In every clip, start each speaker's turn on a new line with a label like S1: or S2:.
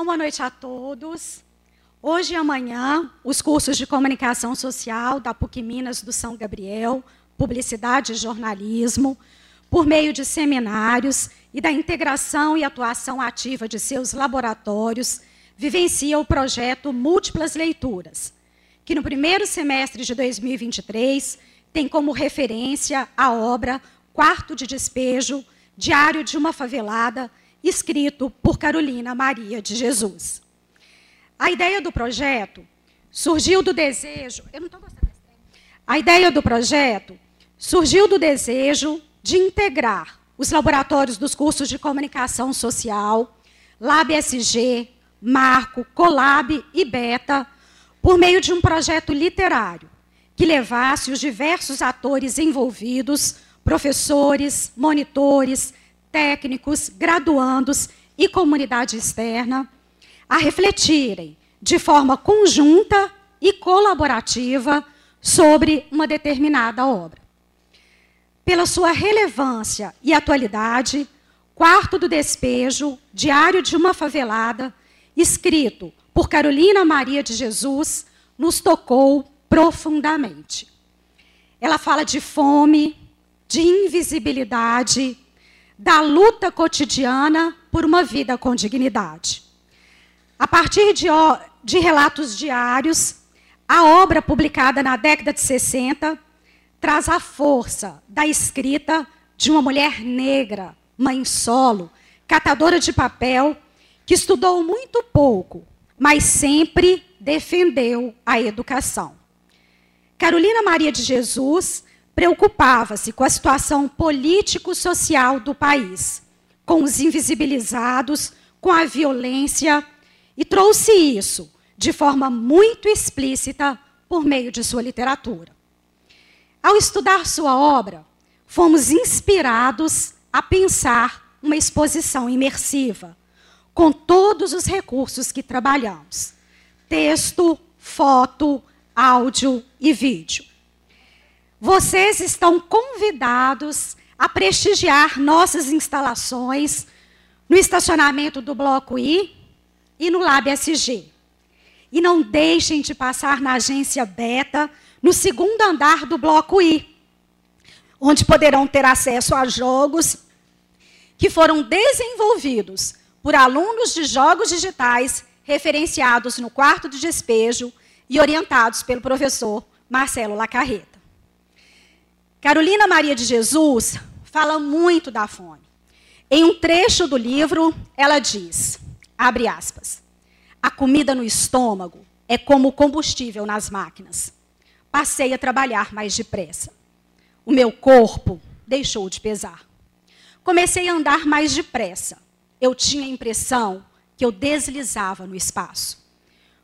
S1: Então, boa noite a todos. Hoje e amanhã, os cursos de comunicação social da PUC Minas do São Gabriel, publicidade e jornalismo, por meio de seminários e da integração e atuação ativa de seus laboratórios, vivencia o projeto Múltiplas Leituras, que no primeiro semestre de 2023 tem como referência a obra Quarto de Despejo, Diário de uma Favelada, escrito por Carolina Maria de Jesus. A ideia do projeto surgiu do desejo. Eu não estou gostando desse tempo. A ideia do projeto surgiu do desejo de integrar os laboratórios dos cursos de comunicação social, LabSG, Marco, Colab e Beta, por meio de um projeto literário que levasse os diversos atores envolvidos, professores, monitores, técnicos, graduandos e comunidade externa, a refletirem de forma conjunta e colaborativa sobre uma determinada obra. Pela sua relevância e atualidade, Quarto do Despejo, Diário de uma Favelada, escrito por Carolina Maria de Jesus, nos tocou profundamente. Ela fala de fome, de invisibilidade, da luta cotidiana por uma vida com dignidade. A partir de, de relatos diários, a obra publicada na década de 60 traz a força da escrita de uma mulher negra, mãe solo, catadora de papel, que estudou muito pouco, mas sempre defendeu a educação. Carolina Maria de Jesus preocupava-se com a situação político-social do país, com os invisibilizados, com a violência, e trouxe isso de forma muito explícita por meio de sua literatura. Ao estudar sua obra, fomos inspirados a pensar uma exposição imersiva, com todos os recursos que trabalhamos: texto, foto, áudio e vídeo. Vocês estão convidados a prestigiar nossas instalações no estacionamento do Bloco I e no Lab SG. E não deixem de passar na agência Beta, no segundo andar do Bloco I, onde poderão ter acesso a jogos que foram desenvolvidos por alunos de jogos digitais referenciados no quarto de despejo e orientados pelo professor Marcelo Lacarreta. Carolina Maria de Jesus fala muito da fome. Em um trecho do livro, ela diz, abre aspas, a comida no estômago é como combustível nas máquinas. Passei a trabalhar mais depressa. O meu corpo deixou de pesar. Comecei a andar mais depressa. Eu tinha a impressão que eu deslizava no espaço.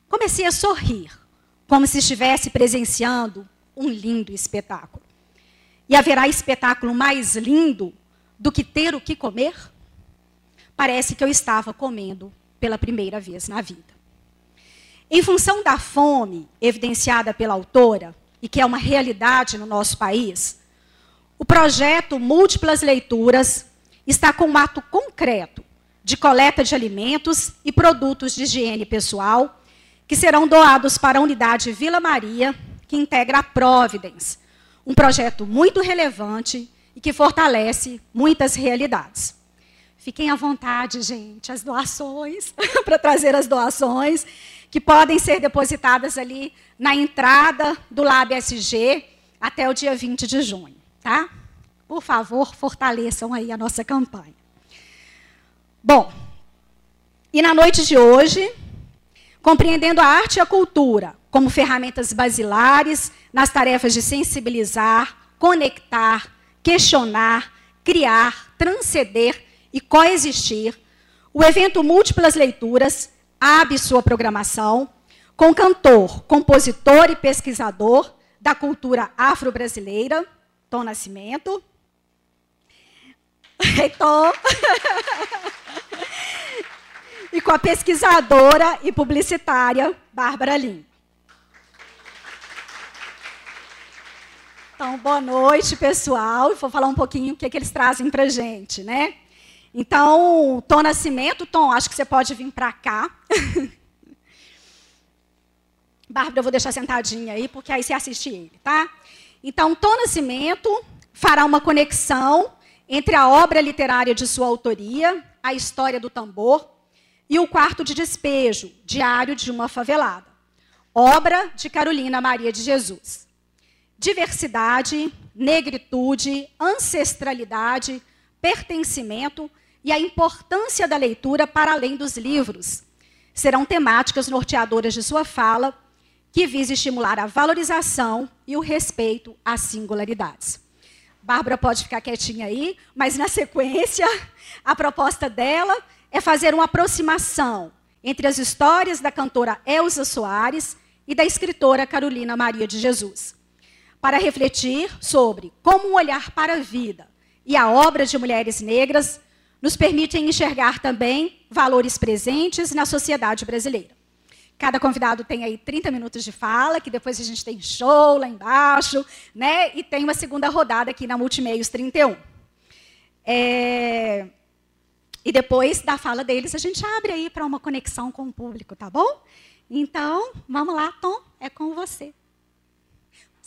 S1: Comecei a sorrir, como se estivesse presenciando um lindo espetáculo. E haverá espetáculo mais lindo do que ter o que comer? Parece que eu estava comendo pela primeira vez na vida. Em função da fome evidenciada pela autora, e que é uma realidade no nosso país, o projeto Múltiplas Leituras está com um ato concreto de coleta de alimentos e produtos de higiene pessoal que serão doados para a unidade Vila Maria, que integra a Providence, um projeto muito relevante e que fortalece muitas realidades. Fiquem à vontade, gente, as doações, para trazer as doações, que podem ser depositadas ali na entrada do Lab SG até o dia 20 de junho, tá? Por favor, fortaleçam aí a nossa campanha. Bom, e na noite de hoje, compreendendo a arte e a cultura como ferramentas basilares nas tarefas de sensibilizar, conectar, questionar, criar, transcender e coexistir, o evento Múltiplas Leituras abre sua programação com cantor, compositor e pesquisador da cultura afro-brasileira, Tom Nascimento. E com a pesquisadora e publicitária Bárbara Lima. Então, boa noite, pessoal. vou falar um pouquinho o que, é que eles trazem para a gente, né? Então, Tom Nascimento, Tom, acho que você pode vir para cá. Bárbara, eu vou deixar sentadinha aí, porque aí você assiste ele, tá? Então, Tom Nascimento fará uma conexão entre a obra literária de sua autoria, a história do tambor, e o quarto de despejo, Diário de uma Favelada, obra de Carolina Maria de Jesus. Diversidade, negritude, ancestralidade, pertencimento e a importância da leitura para além dos livros serão temáticas norteadoras de sua fala, que visa estimular a valorização e o respeito às singularidades. Bárbara pode ficar quietinha aí, mas na sequência, a proposta dela é fazer uma aproximação entre as histórias da cantora Elza Soares e da escritora Carolina Maria de Jesus, para refletir sobre como um olhar para a vida e a obra de mulheres negras nos permitem enxergar também valores presentes na sociedade brasileira. Cada convidado tem aí 30 minutos de fala, que depois a gente tem show lá embaixo, né? E tem uma segunda rodada aqui na Multimeios 31. É... E depois da fala deles, a gente abre aí para uma conexão com o público, tá bom? Então, vamos lá, Tom, é com você.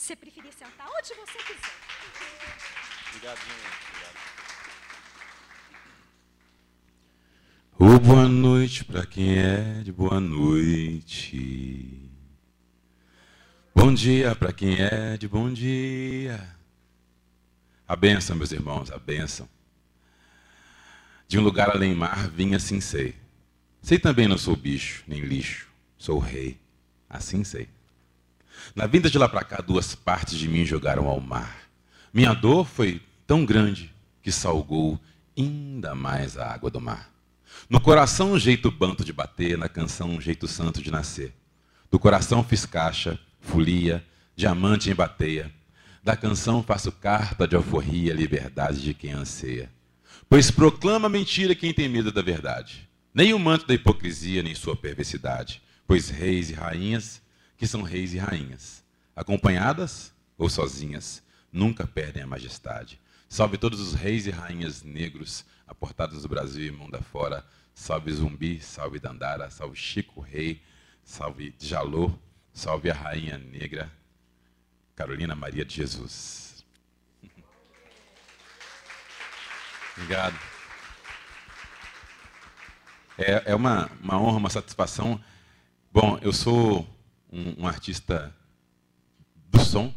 S1: Se preferir sentar onde você quiser.
S2: Obrigadinho. O boa noite para quem é de boa noite. Bom dia para quem é de bom dia. A benção, meus irmãos, a benção. De um lugar além mar vim assim sei. Sei também não sou bicho, nem lixo, sou rei. Assim sei. Na vinda de lá para cá, duas partes de mim jogaram ao mar. Minha dor foi tão grande que salgou ainda mais a água do mar. No coração, um jeito banto de bater, na canção, um jeito santo de nascer. Do coração fiz caixa, folia, diamante em bateia. Da canção faço carta de alforria, liberdade de quem anseia. Pois proclama mentira quem tem medo da verdade. Nem o manto da hipocrisia, nem sua perversidade. Pois reis e rainhas, que são reis e rainhas, acompanhadas ou sozinhas, nunca perdem a majestade. Salve todos os reis e rainhas negros, aportados do Brasil e mundo afora. Salve Zumbi, salve Dandara, salve Chico Rei, salve Jalô, salve a Rainha Negra, Carolina Maria de Jesus. Obrigado. É, é uma, uma honra, uma satisfação. Bom, eu sou um, um artista do som,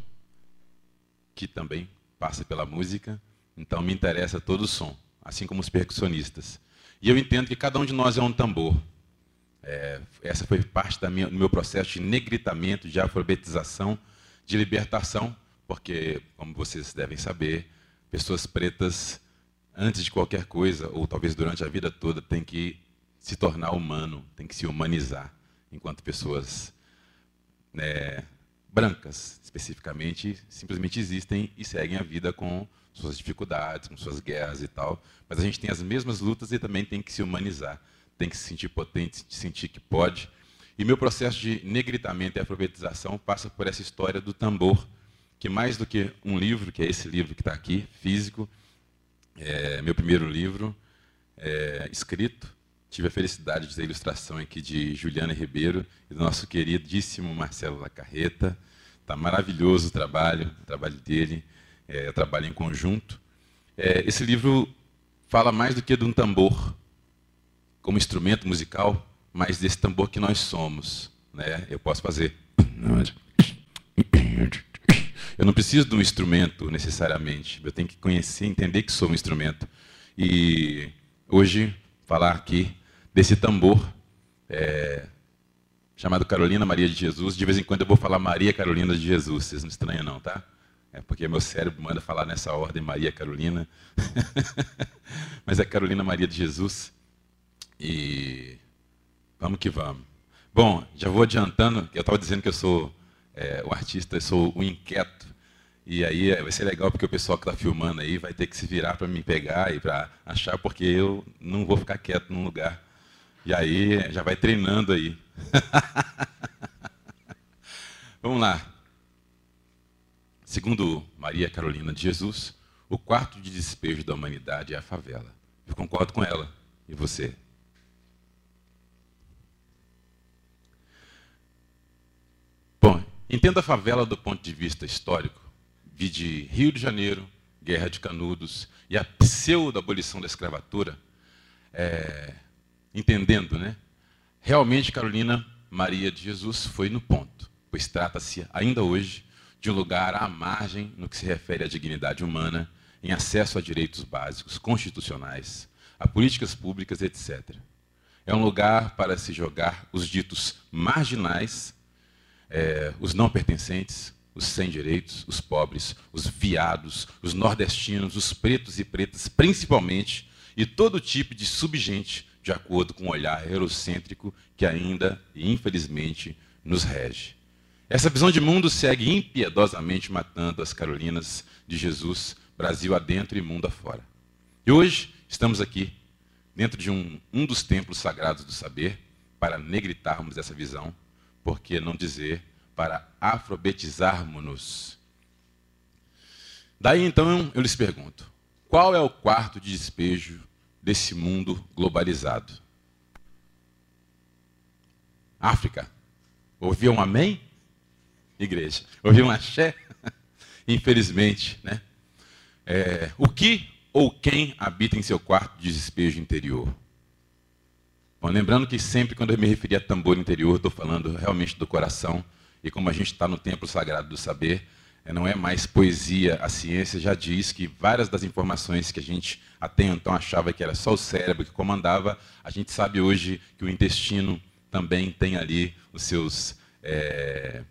S2: que também passa pela música, então me interessa todo o som assim como os percussionistas. E eu entendo que cada um de nós é um tambor. É, essa foi parte minha, do meu processo de negritamento, de alfabetização, de libertação, porque, como vocês devem saber, pessoas pretas, antes de qualquer coisa, ou talvez durante a vida toda, têm que se tornar humano, têm que se humanizar, enquanto pessoas né, brancas, especificamente, simplesmente existem e seguem a vida com suas dificuldades, com suas guerras e tal, mas a gente tem as mesmas lutas e também tem que se humanizar, tem que se sentir potente, se sentir que pode. E meu processo de negritamento e alfabetização passa por essa história do tambor, que mais do que um livro, que é esse livro que está aqui, físico, é meu primeiro livro é, escrito, tive a felicidade de ter a ilustração aqui de Juliana Ribeiro e do nosso queridíssimo Marcelo Lacarreta. Está maravilhoso o trabalho, o trabalho dele é, trabalho em conjunto. É, esse livro fala mais do que de um tambor como instrumento musical, mas desse tambor que nós somos. Né? Eu posso fazer. Eu não preciso de um instrumento necessariamente. Eu tenho que conhecer, entender que sou um instrumento. E hoje falar aqui desse tambor é, chamado Carolina Maria de Jesus. De vez em quando eu vou falar Maria Carolina de Jesus. Vocês não estranham não, tá? É porque meu cérebro manda falar nessa ordem Maria Carolina. Mas é Carolina Maria de Jesus. E vamos que vamos. Bom, já vou adiantando, eu estava dizendo que eu sou é, o artista, eu sou o inquieto. E aí vai ser legal porque o pessoal que está filmando aí vai ter que se virar para me pegar e para achar, porque eu não vou ficar quieto num lugar. E aí já vai treinando aí. Vamos lá. Segundo Maria Carolina de Jesus, o quarto de despejo da humanidade é a favela. Eu concordo com ela. E você? Bom, entenda a favela do ponto de vista histórico. De Rio de Janeiro, Guerra de Canudos e a pseudo-abolição da escravatura, é, entendendo, né? Realmente, Carolina Maria de Jesus foi no ponto, pois trata-se ainda hoje de um lugar à margem no que se refere à dignidade humana, em acesso a direitos básicos constitucionais, a políticas públicas, etc. É um lugar para se jogar os ditos marginais, é, os não pertencentes, os sem direitos, os pobres, os viados, os nordestinos, os pretos e pretas, principalmente, e todo tipo de subgente, de acordo com o olhar eurocêntrico que ainda, infelizmente, nos rege. Essa visão de mundo segue impiedosamente matando as Carolinas de Jesus, Brasil adentro e mundo afora. E hoje estamos aqui, dentro de um, um dos templos sagrados do saber, para negritarmos essa visão, por que não dizer para alfabetizarmos-nos. Daí então eu lhes pergunto: qual é o quarto de despejo desse mundo globalizado? África. Ouviu um amém? Igreja. Ouviu um axé? Infelizmente, né? É, o que ou quem habita em seu quarto de despejo interior? Bom, lembrando que sempre quando eu me referi a tambor interior, estou falando realmente do coração e como a gente está no templo sagrado do saber, é, não é mais poesia, a ciência já diz que várias das informações que a gente até então achava que era só o cérebro que comandava, a gente sabe hoje que o intestino também tem ali os seus. É,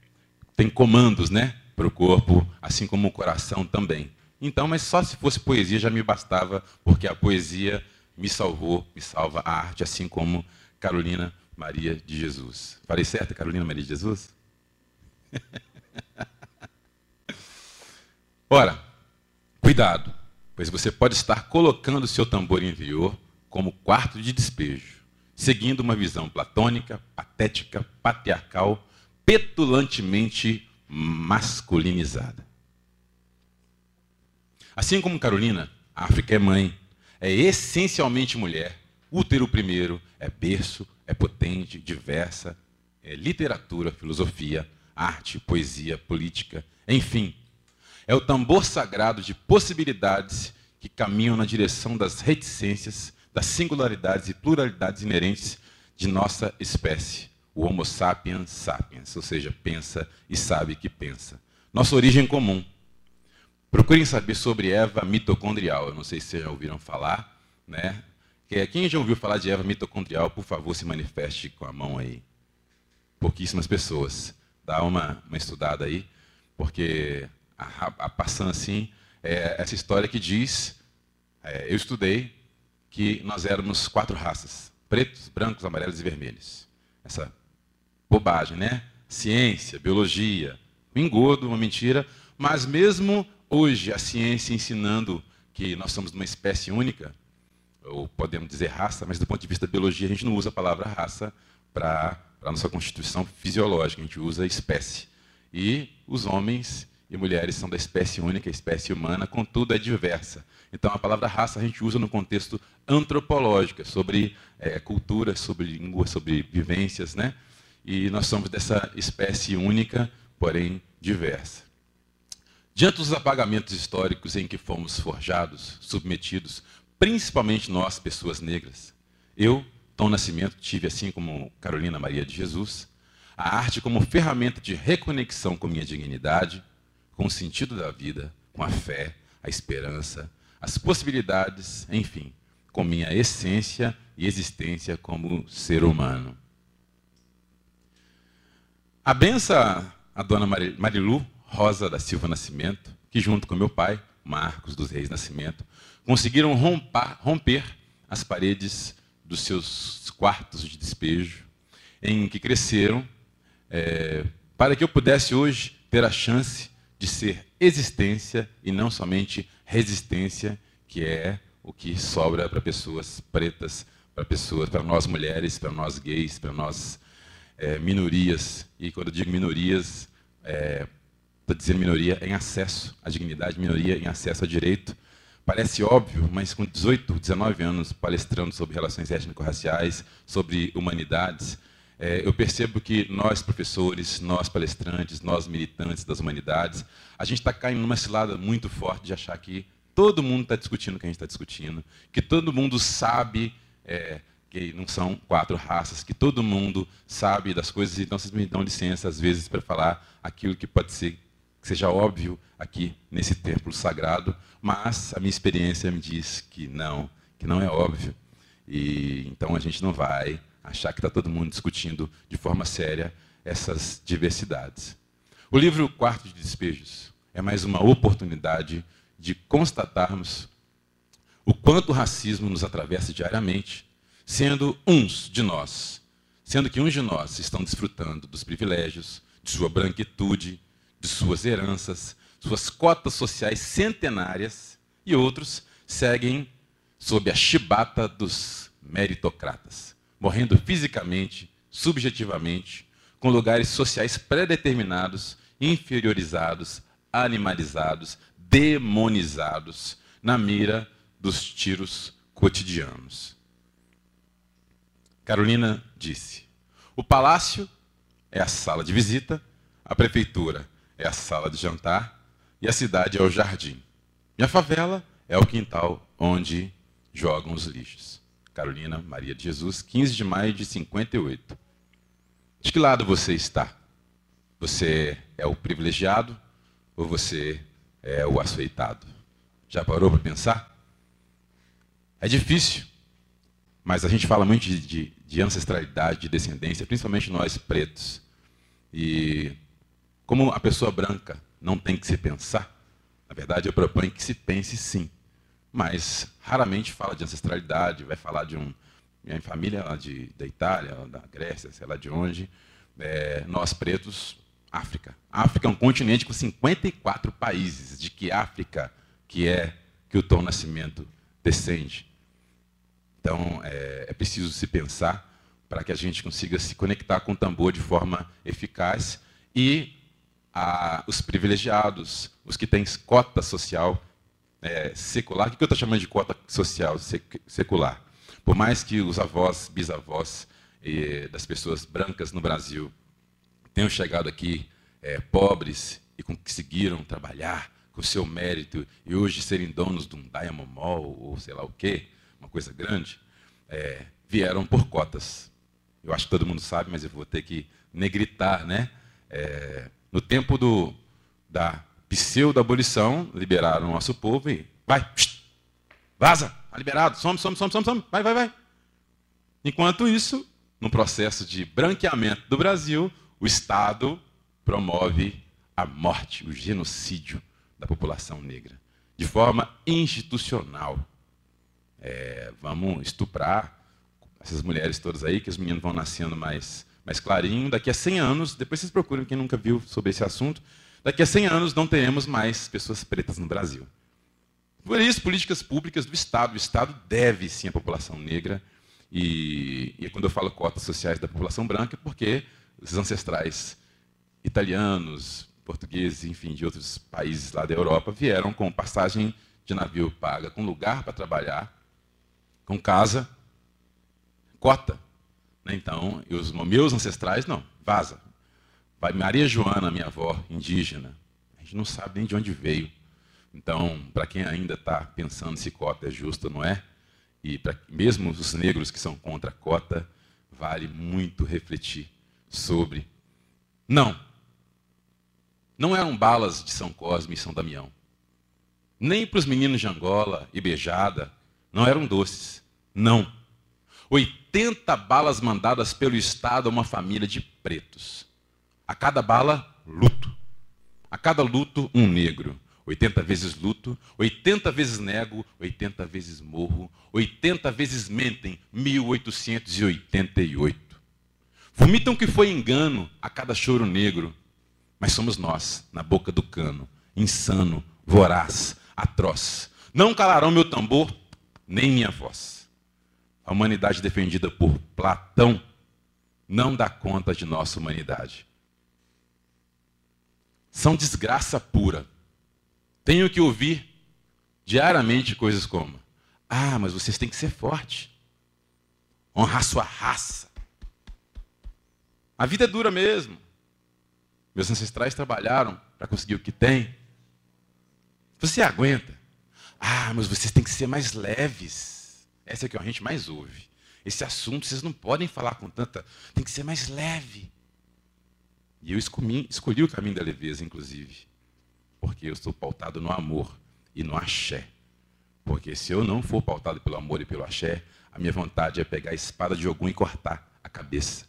S2: tem comandos né, para o corpo, assim como o coração também. Então, mas só se fosse poesia já me bastava, porque a poesia me salvou, me salva a arte, assim como Carolina Maria de Jesus. Falei certo, Carolina Maria de Jesus? Ora, cuidado, pois você pode estar colocando seu tambor interior como quarto de despejo, seguindo uma visão platônica, patética, patriarcal, petulantemente masculinizada. Assim como Carolina, a África é mãe, é essencialmente mulher, útero primeiro, é berço, é potente, diversa, é literatura, filosofia, arte, poesia, política, enfim. É o tambor sagrado de possibilidades que caminham na direção das reticências, das singularidades e pluralidades inerentes de nossa espécie, o Homo sapiens sapiens, ou seja, pensa e sabe que pensa. Nossa origem comum. Procurem saber sobre Eva mitocondrial. Eu não sei se vocês já ouviram falar, né? Quem já ouviu falar de Eva mitocondrial, por favor, se manifeste com a mão aí. Pouquíssimas pessoas dá uma, uma estudada aí, porque a, a, passando assim, é essa história que diz, é, eu estudei que nós éramos quatro raças, pretos, brancos, amarelos e vermelhos. Essa bobagem, né? Ciência, biologia, um engodo, uma mentira, mas mesmo hoje a ciência ensinando que nós somos uma espécie única, ou podemos dizer raça, mas do ponto de vista da biologia a gente não usa a palavra raça para para a nossa constituição fisiológica, a gente usa espécie. E os homens e mulheres são da espécie única, espécie humana, contudo é diversa. Então a palavra raça a gente usa no contexto antropológico, sobre é, cultura, sobre língua, sobre vivências, né? E nós somos dessa espécie única, porém diversa. Diante dos apagamentos históricos em que fomos forjados, submetidos, principalmente nós, pessoas negras, eu Tom Nascimento tive, assim como Carolina Maria de Jesus, a arte como ferramenta de reconexão com minha dignidade, com o sentido da vida, com a fé, a esperança, as possibilidades, enfim, com minha essência e existência como ser humano. A benção a dona Marilu Rosa da Silva Nascimento, que junto com meu pai, Marcos dos Reis Nascimento, conseguiram romper, romper as paredes dos seus quartos de despejo, em que cresceram, é, para que eu pudesse hoje ter a chance de ser existência e não somente resistência, que é o que sobra para pessoas pretas, para pessoas, para nós mulheres, para nós gays, para nós é, minorias. E quando eu digo minorias, estou é, dizendo minoria em acesso à dignidade, minoria em acesso a direito, Parece óbvio, mas com 18, 19 anos palestrando sobre relações étnico-raciais, sobre humanidades, é, eu percebo que nós, professores, nós, palestrantes, nós, militantes das humanidades, a gente está caindo numa cilada muito forte de achar que todo mundo está discutindo o que a gente está discutindo, que todo mundo sabe é, que não são quatro raças, que todo mundo sabe das coisas, então vocês me dão licença, às vezes, para falar aquilo que pode ser que seja óbvio aqui nesse templo sagrado, mas a minha experiência me diz que não, que não é óbvio. E então a gente não vai achar que está todo mundo discutindo de forma séria essas diversidades. O livro Quarto de Despejos é mais uma oportunidade de constatarmos o quanto o racismo nos atravessa diariamente, sendo uns de nós, sendo que uns de nós estão desfrutando dos privilégios, de sua branquitude, de suas heranças, suas cotas sociais centenárias, e outros seguem sob a chibata dos meritocratas, morrendo fisicamente, subjetivamente, com lugares sociais pré-determinados, inferiorizados, animalizados, demonizados, na mira dos tiros cotidianos. Carolina disse: o palácio é a sala de visita, a prefeitura é a sala de jantar e a cidade é o jardim. E a favela é o quintal onde jogam os lixos. Carolina Maria de Jesus, 15 de maio de 58. De que lado você está? Você é o privilegiado ou você é o açoitado? Já parou para pensar? É difícil, mas a gente fala muito de, de, de ancestralidade, de descendência, principalmente nós pretos. E como a pessoa branca não tem que se pensar, na verdade eu proponho que se pense sim. Mas raramente fala de ancestralidade, vai falar de um. Minha família lá de, da Itália, da Grécia, sei lá de onde. É, nós pretos, África. África é um continente com 54 países. De que África que é que o Tom Nascimento descende? Então é, é preciso se pensar para que a gente consiga se conectar com o tambor de forma eficaz e a, os privilegiados, os que têm cota social é, secular. O que eu estou chamando de cota social secular? Por mais que os avós, bisavós das pessoas brancas no Brasil tenham chegado aqui é, pobres e conseguiram trabalhar com seu mérito e hoje serem donos de um Diamond Mall ou sei lá o quê, uma coisa grande, é, vieram por cotas. Eu acho que todo mundo sabe, mas eu vou ter que negritar, né? É, no tempo do, da pseudo-abolição, liberaram o nosso povo e vai, psh, vaza, está liberado, some, some, some, some, some, vai, vai, vai. Enquanto isso, no processo de branqueamento do Brasil, o Estado promove a morte, o genocídio da população negra, de forma institucional. É, vamos estuprar essas mulheres todas aí, que os meninos vão nascendo mais mais clarinho, daqui a 100 anos, depois vocês procuram quem nunca viu sobre esse assunto, daqui a 100 anos não teremos mais pessoas pretas no Brasil. Por isso, políticas públicas do Estado. O Estado deve sim à população negra. E, e quando eu falo cotas sociais da população branca, porque os ancestrais italianos, portugueses, enfim, de outros países lá da Europa vieram com passagem de navio paga, com lugar para trabalhar, com casa, cota. Né? Então, os meus ancestrais, não, vaza. Maria Joana, minha avó, indígena. A gente não sabe nem de onde veio. Então, para quem ainda está pensando se cota é justa ou não é, e para mesmo os negros que são contra a cota, vale muito refletir sobre. Não. Não eram balas de São Cosme e São Damião. Nem para os meninos de Angola e Beijada, não eram doces. Não 80 balas mandadas pelo Estado a uma família de pretos. A cada bala, luto. A cada luto, um negro. 80 vezes luto, 80 vezes nego, 80 vezes morro, 80 vezes mentem, 1888. Vomitam que foi engano a cada choro negro, mas somos nós, na boca do cano, insano, voraz, atroz. Não calarão meu tambor, nem minha voz. A humanidade defendida por Platão não dá conta de nossa humanidade. São desgraça pura. Tenho que ouvir diariamente coisas como: Ah, mas vocês têm que ser forte. Honrar sua raça. A vida é dura mesmo. Meus ancestrais trabalharam para conseguir o que têm. Você aguenta. Ah, mas vocês têm que ser mais leves. Essa é que a gente mais ouve. Esse assunto vocês não podem falar com tanta. Tem que ser mais leve. E eu escolhi, escolhi o caminho da leveza, inclusive. Porque eu estou pautado no amor e no axé. Porque se eu não for pautado pelo amor e pelo axé, a minha vontade é pegar a espada de algum e cortar a cabeça.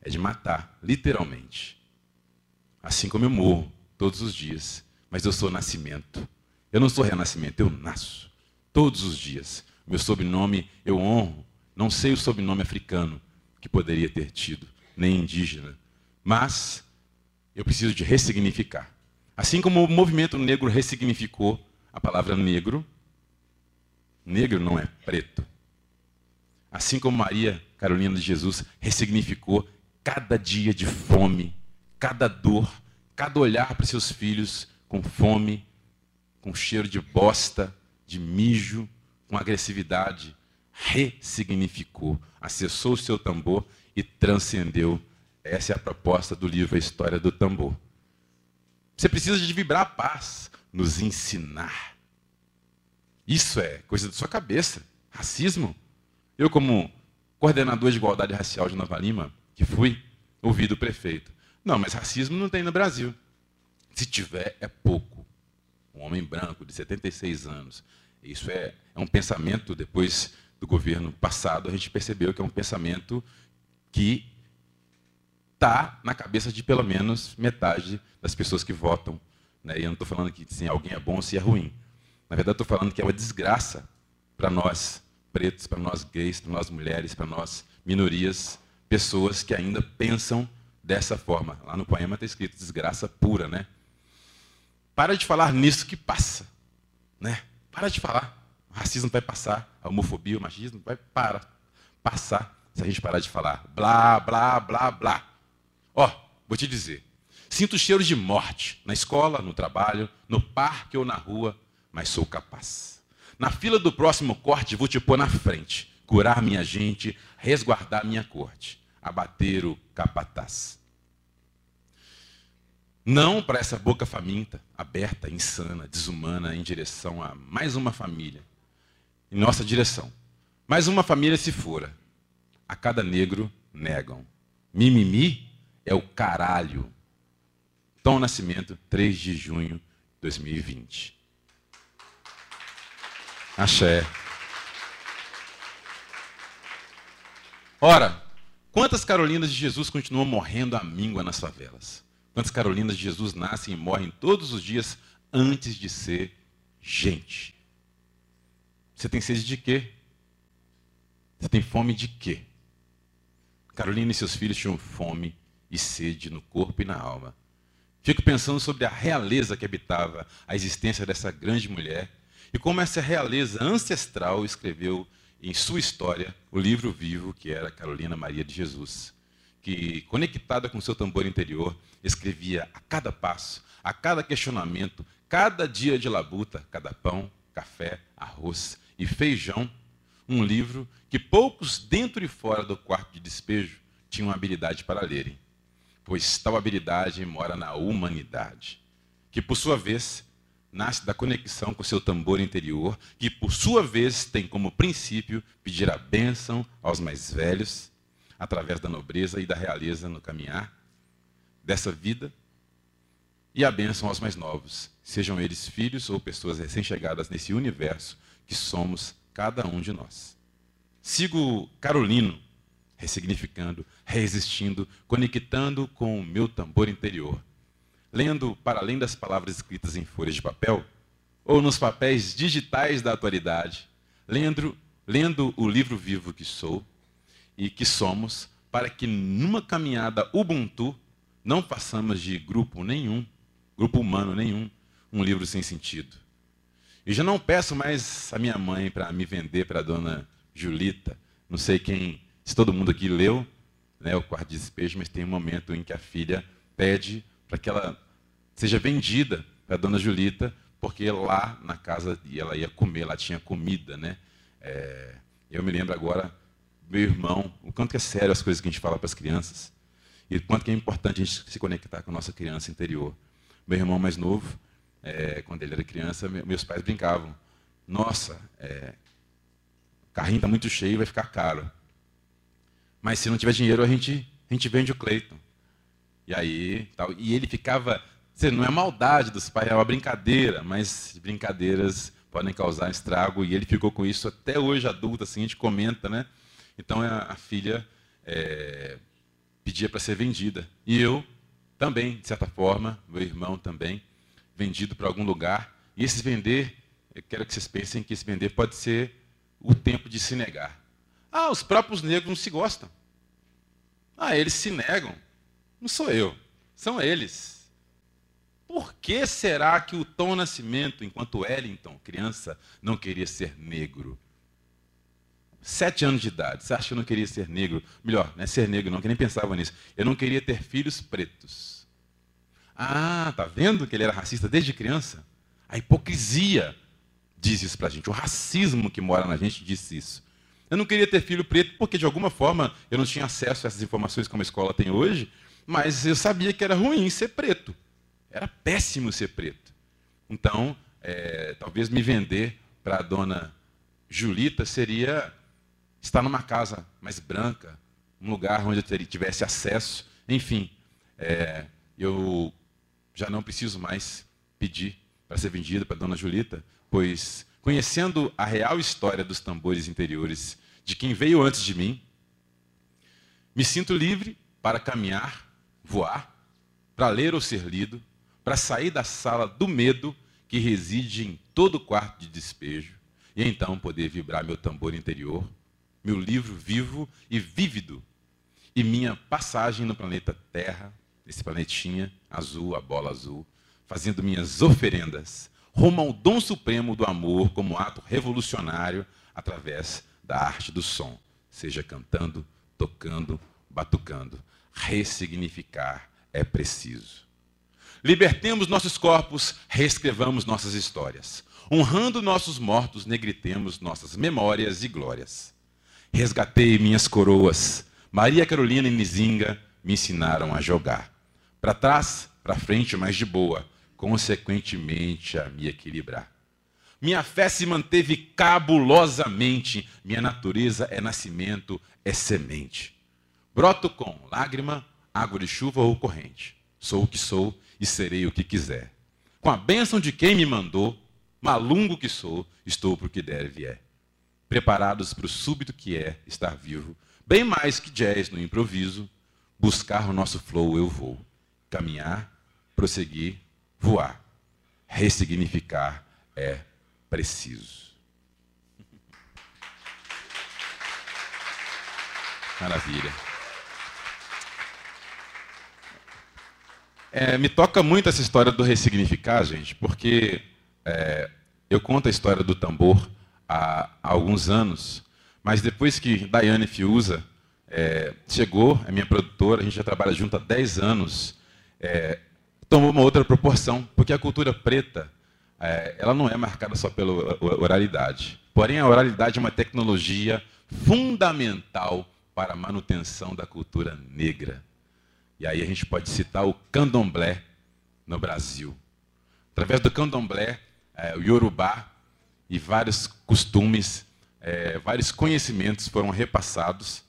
S2: É de matar, literalmente. Assim como eu morro todos os dias. Mas eu sou nascimento. Eu não sou renascimento, eu nasço. Todos os dias. Meu sobrenome eu honro. Não sei o sobrenome africano que poderia ter tido, nem indígena. Mas eu preciso de ressignificar. Assim como o movimento negro ressignificou a palavra negro, negro não é preto. Assim como Maria Carolina de Jesus ressignificou cada dia de fome, cada dor, cada olhar para seus filhos com fome, com cheiro de bosta, de mijo, com agressividade, ressignificou, acessou o seu tambor e transcendeu. Essa é a proposta do livro A História do Tambor. Você precisa de vibrar a paz, nos ensinar. Isso é coisa da sua cabeça. Racismo. Eu, como coordenador de igualdade racial de Nova Lima, que fui, ouvi do prefeito. Não, mas racismo não tem no Brasil. Se tiver, é pouco. Um homem branco de 76 anos. Isso é, é um pensamento, depois do governo passado, a gente percebeu que é um pensamento que está na cabeça de pelo menos metade das pessoas que votam. Né? E eu não estou falando que se alguém é bom ou se é ruim. Na verdade, estou falando que é uma desgraça para nós pretos, para nós gays, para nós mulheres, para nós minorias, pessoas que ainda pensam dessa forma. Lá no poema está escrito desgraça pura, né? Para de falar nisso que passa, né? Para de falar. O racismo vai passar, a homofobia, o machismo vai para passar se a gente parar de falar blá, blá, blá, blá. Ó, vou te dizer. Sinto cheiros de morte na escola, no trabalho, no parque ou na rua, mas sou capaz. Na fila do próximo corte, vou te pôr na frente, curar minha gente, resguardar minha corte abater o capataz. Não para essa boca faminta, aberta, insana, desumana, em direção a mais uma família. Em nossa direção. Mais uma família se fora. A cada negro negam. Mimimi é o caralho. Tom Nascimento, 3 de junho de 2020. Axé. Ora, Quantas Carolinas de Jesus continuam morrendo à míngua nas favelas? Quantas Carolinas de Jesus nascem e morrem todos os dias antes de ser gente? Você tem sede de quê? Você tem fome de quê? Carolina e seus filhos tinham fome e sede no corpo e na alma. Fico pensando sobre a realeza que habitava a existência dessa grande mulher e como essa realeza ancestral escreveu em sua história o livro vivo que era Carolina Maria de Jesus, que, conectada com seu tambor interior, escrevia a cada passo, a cada questionamento, cada dia de labuta, cada pão, café, arroz e feijão, um livro que poucos dentro e fora do quarto de despejo tinham habilidade para lerem, pois tal habilidade mora na humanidade, que por sua vez nasce da conexão com seu tambor interior, que por sua vez tem como princípio pedir a bênção aos mais velhos, através da nobreza e da realeza no caminhar dessa vida, e a bênção aos mais novos, sejam eles filhos ou pessoas recém-chegadas nesse universo que somos cada um de nós. Sigo Carolino, ressignificando, resistindo, conectando com o meu tambor interior lendo para além das palavras escritas em folhas de papel, ou nos papéis digitais da atualidade, lendo, lendo o livro vivo que sou e que somos, para que numa caminhada Ubuntu não façamos de grupo nenhum, grupo humano nenhum, um livro sem sentido. E já não peço mais a minha mãe para me vender para a dona Julita. Não sei quem, se todo mundo aqui leu né, o quarto de despejo, mas tem um momento em que a filha pede para que ela seja vendida para a dona Julita, porque lá na casa ela ia comer, lá tinha comida, né? É, eu me lembro agora, meu irmão, o quanto é sério as coisas que a gente fala para as crianças e o quanto é importante a gente se conectar com a nossa criança interior. Meu irmão mais novo, é, quando ele era criança, meus pais brincavam. Nossa, é, o carrinho está muito cheio, vai ficar caro. Mas se não tiver dinheiro, a gente, a gente vende o Cleiton. E aí, tal. E ele ficava. Não é maldade dos pais, é uma brincadeira, mas brincadeiras podem causar estrago. E ele ficou com isso até hoje, adulto, assim, a gente comenta, né? Então a, a filha é, pedia para ser vendida. E eu também, de certa forma, meu irmão também, vendido para algum lugar. E esse vender, eu quero que vocês pensem que esse vender pode ser o tempo de se negar. Ah, os próprios negros não se gostam. Ah, eles se negam. Não sou eu, são eles. Por que será que o Tom Nascimento, enquanto Wellington, criança, não queria ser negro? Sete anos de idade, você acha que eu não queria ser negro? Melhor, não é ser negro não, que nem pensava nisso. Eu não queria ter filhos pretos. Ah, tá vendo que ele era racista desde criança? A hipocrisia diz isso pra gente. O racismo que mora na gente disse isso. Eu não queria ter filho preto porque, de alguma forma, eu não tinha acesso a essas informações como a escola tem hoje, mas eu sabia que era ruim ser preto. Era péssimo ser preto. Então, é, talvez me vender para a dona Julita seria estar numa casa mais branca, um lugar onde eu tivesse acesso. Enfim, é, eu já não preciso mais pedir para ser vendido para a dona Julita, pois conhecendo a real história dos tambores interiores de quem veio antes de mim, me sinto livre para caminhar, voar, para ler ou ser lido, para sair da sala do medo que reside em todo quarto de despejo, e então poder vibrar meu tambor interior, meu livro vivo e vívido, e minha passagem no planeta Terra, esse planetinha azul, a bola azul, fazendo minhas oferendas rumo ao dom supremo do amor como ato revolucionário através da arte do som, seja cantando, tocando, batucando. Ressignificar é preciso. Libertemos nossos corpos, reescrevamos nossas histórias. Honrando nossos mortos, negritemos nossas memórias e glórias. Resgatei minhas coroas. Maria Carolina e Nizinga me ensinaram a jogar. Para trás, para frente, mais de boa consequentemente a me equilibrar. Minha fé se manteve cabulosamente, minha natureza é nascimento, é semente. Broto com lágrima, água de chuva ou corrente. Sou o que sou e serei o que quiser. Com a bênção de quem me mandou, malungo que sou, estou para o que der e vier. Preparados para o súbito que é estar vivo, bem mais que jazz no improviso, buscar o nosso flow eu vou. Caminhar, prosseguir, voar. Ressignificar é preciso. Maravilha. É, me toca muito essa história do ressignificar, gente, porque é, eu conto a história do tambor há, há, alguns anos, mas depois que Daiane Fiuza é, chegou, é minha produtora, a gente já trabalha junto há 10 anos, é, tomou uma outra proporção, porque a cultura preta é, ela não é marcada só pela oralidade. Porém, a oralidade é uma tecnologia fundamental para a manutenção da cultura negra. E aí a gente pode citar o candomblé no Brasil. Através do candomblé, é, o yorubá e vários costumes, é, vários conhecimentos foram repassados,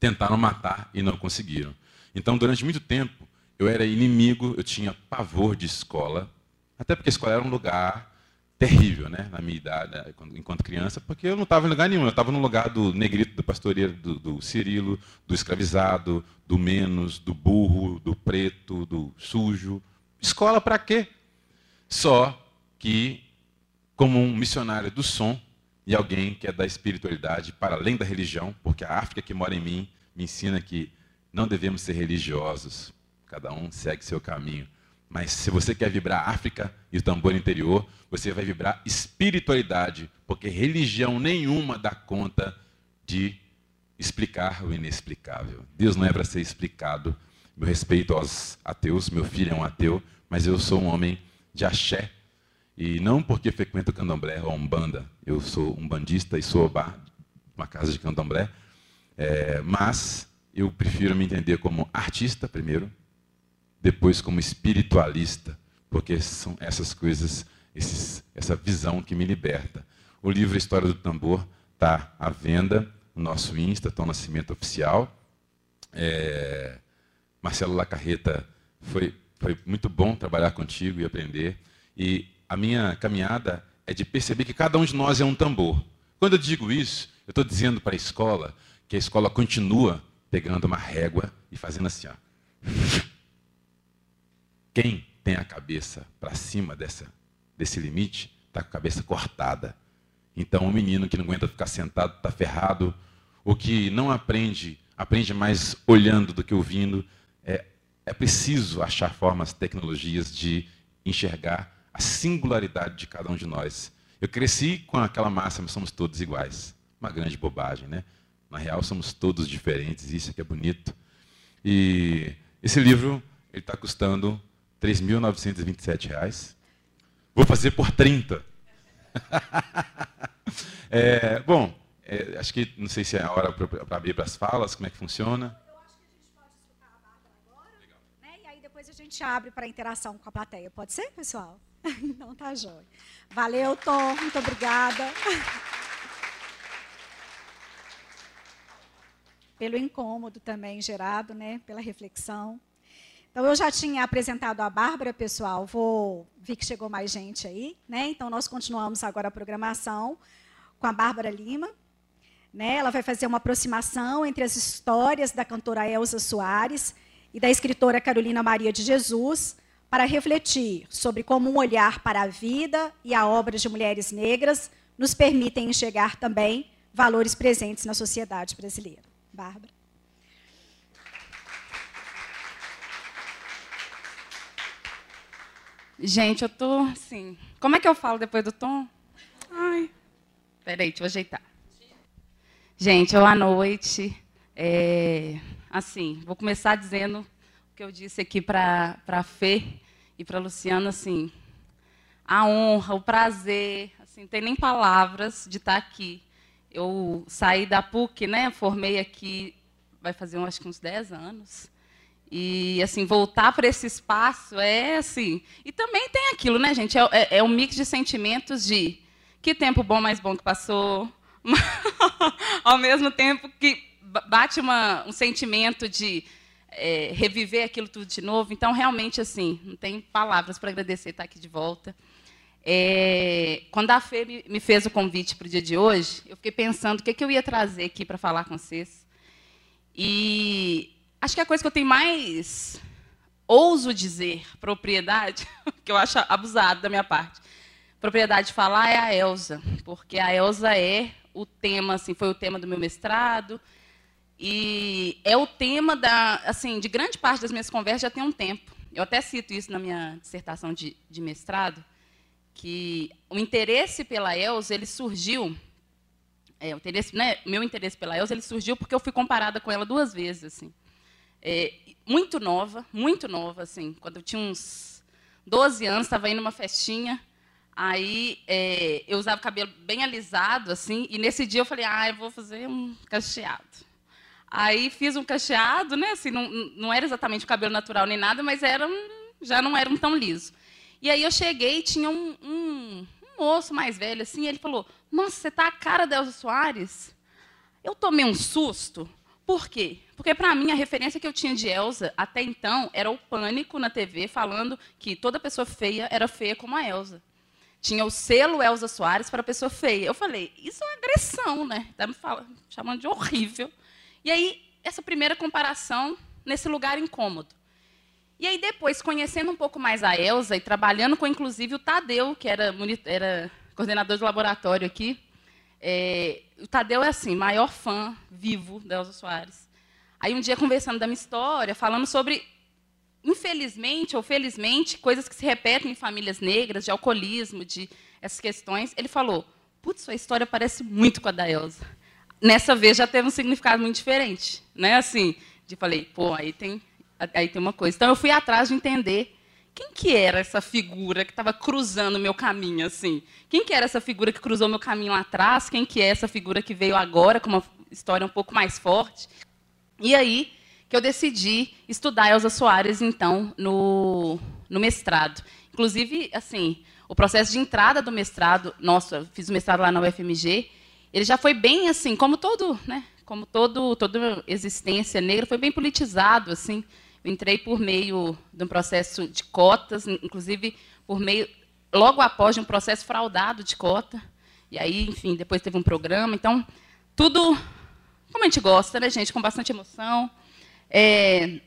S2: tentaram matar e não conseguiram. Então, durante muito tempo, eu era inimigo, eu tinha pavor de escola, até porque a escola era um lugar terrível, né, na minha idade, enquanto criança, porque eu não estava em lugar nenhum, eu estava no lugar do negrito, do pastoreiro, do, do Cirilo, do escravizado, do menos, do burro, do preto, do sujo. Escola para quê? Só que, como um missionário do som e alguém que é da espiritualidade para além da religião, porque a África que mora em mim me ensina que não devemos ser religiosos, cada um segue seu caminho. Mas se você quer vibrar África e o tambor interior, você vai vibrar espiritualidade, porque religião nenhuma dá conta de explicar o inexplicável. Deus não é para ser explicado. Meu respeito aos ateus, meu filho é um ateu, mas eu sou um homem de axé. E não porque frequento candomblé ou umbanda, eu sou um bandista e sou bar, uma casa de candomblé, é, mas eu prefiro me entender como artista primeiro, depois como espiritualista, porque são essas coisas, esses, essa visão que me liberta. O livro História do Tambor está à venda no nosso Insta, Tom Nascimento Oficial. É, Marcelo Lacarreta, foi, foi muito bom trabalhar contigo e aprender. E a minha caminhada é de perceber que cada um de nós é um tambor. Quando eu digo isso, eu estou dizendo para a escola que a escola continua pegando uma régua e fazendo assim. Ó. Quem tem a cabeça para cima dessa, desse limite está com a cabeça cortada. Então, o menino que não aguenta ficar sentado está ferrado. O que não aprende, aprende mais olhando do que ouvindo. É, é preciso achar formas, tecnologias de enxergar a singularidade de cada um de nós. Eu cresci com aquela máxima, somos todos iguais. Uma grande bobagem, né? Na real, somos todos diferentes, isso é que é bonito. E esse livro ele está custando R$ 3.927. Vou fazer por 30. é, bom, é, acho que não sei se é a hora para abrir para as falas, como é que funciona.
S1: A gente abre para interação com a plateia. Pode ser, pessoal? Então tá jóia. Valeu, Tom. Muito obrigada. Pelo incômodo também gerado, né? Pela reflexão. Então, eu já tinha apresentado a Bárbara, pessoal. Vou vi que chegou mais gente aí, né? Então, nós continuamos agora a programação com a Bárbara Lima. Né? Ela vai fazer uma aproximação entre as histórias da cantora Elza Soares e da escritora Carolina Maria de Jesus, para refletir sobre como um olhar para a vida e a obra de mulheres negras nos permitem enxergar também valores presentes na sociedade brasileira. Bárbara.
S3: Gente, eu tô assim. Como é que eu falo depois do tom? Ai. Peraí, deixa eu ajeitar. Gente, boa noite. É, assim, vou começar dizendo o que eu disse aqui para a Fê e para Luciana, assim, a honra, o prazer, assim, tem nem palavras de estar aqui. Eu saí da PUC, né, formei aqui, vai fazer acho que uns 10 anos. E, assim, voltar para esse espaço é, assim... E também tem aquilo, né, gente? É, é, é um mix de sentimentos de que tempo bom, mais bom que passou. Ao mesmo tempo que bate uma, um sentimento de é, reviver aquilo tudo de novo. Então, realmente, assim, não tem palavras para agradecer estar aqui de volta. É, quando a Fê me fez o convite para o dia de hoje, eu fiquei pensando o que, que eu ia trazer aqui para falar com vocês. E acho que a coisa que eu tenho mais ouso dizer, propriedade, que eu acho abusado da minha parte, propriedade de falar é a Elsa, porque a Elsa é o tema, assim, foi o tema do meu mestrado, e é o tema da, assim, de grande parte das minhas conversas já tem um tempo. Eu até cito isso na minha dissertação de, de mestrado, que o interesse pela Elsa ele surgiu, é, o interesse, né, meu interesse pela Elsa ele surgiu porque eu fui comparada com ela duas vezes, assim, é, muito nova, muito nova, assim, quando eu tinha uns 12 anos, estava indo numa festinha, aí é, eu usava o cabelo bem alisado, assim, e nesse dia eu falei, ah, eu vou fazer um cacheado. Aí fiz um cacheado, né? Assim, não, não era exatamente o cabelo natural nem nada, mas era um, já não era um tão liso. E aí eu cheguei tinha um, um, um moço mais velho, assim, ele falou: Nossa, você tá a cara da Elza Soares? Eu tomei um susto. Por quê? Porque, para mim, a referência que eu tinha de Elza até então era o pânico na TV falando que toda pessoa feia era feia como a Elza. Tinha o selo Elza Soares para pessoa feia. Eu falei, isso é uma agressão, né? Está me falando, chamando de horrível. E aí, essa primeira comparação nesse lugar incômodo. E aí, depois, conhecendo um pouco mais a Elsa e trabalhando com, inclusive, o Tadeu, que era, era coordenador de laboratório aqui, é, o Tadeu é, assim, maior fã vivo da Elsa Soares. Aí, um dia, conversando da minha história, falando sobre, infelizmente ou felizmente, coisas que se repetem em famílias negras, de alcoolismo, de essas questões, ele falou, putz, sua história parece muito com a da Elsa nessa vez já teve um significado muito diferente, né? Assim, de falei, pô, aí tem, aí tem uma coisa. Então eu fui atrás de entender quem que era essa figura que estava cruzando meu caminho, assim? Quem que era essa figura que cruzou meu caminho lá atrás? Quem que é essa figura que veio agora com uma história um pouco mais forte? E aí que eu decidi estudar Elza Soares, então, no, no mestrado. Inclusive, assim, o processo de entrada do mestrado, nossa, fiz o mestrado lá na UFMG, ele já foi bem assim, como todo, né, como todo, toda existência negra, foi bem politizado, assim. Eu entrei por meio de um processo de cotas, inclusive por meio, logo após de um processo fraudado de cota. E aí, enfim, depois teve um programa. Então, tudo como a gente gosta, né, gente, com bastante emoção. É,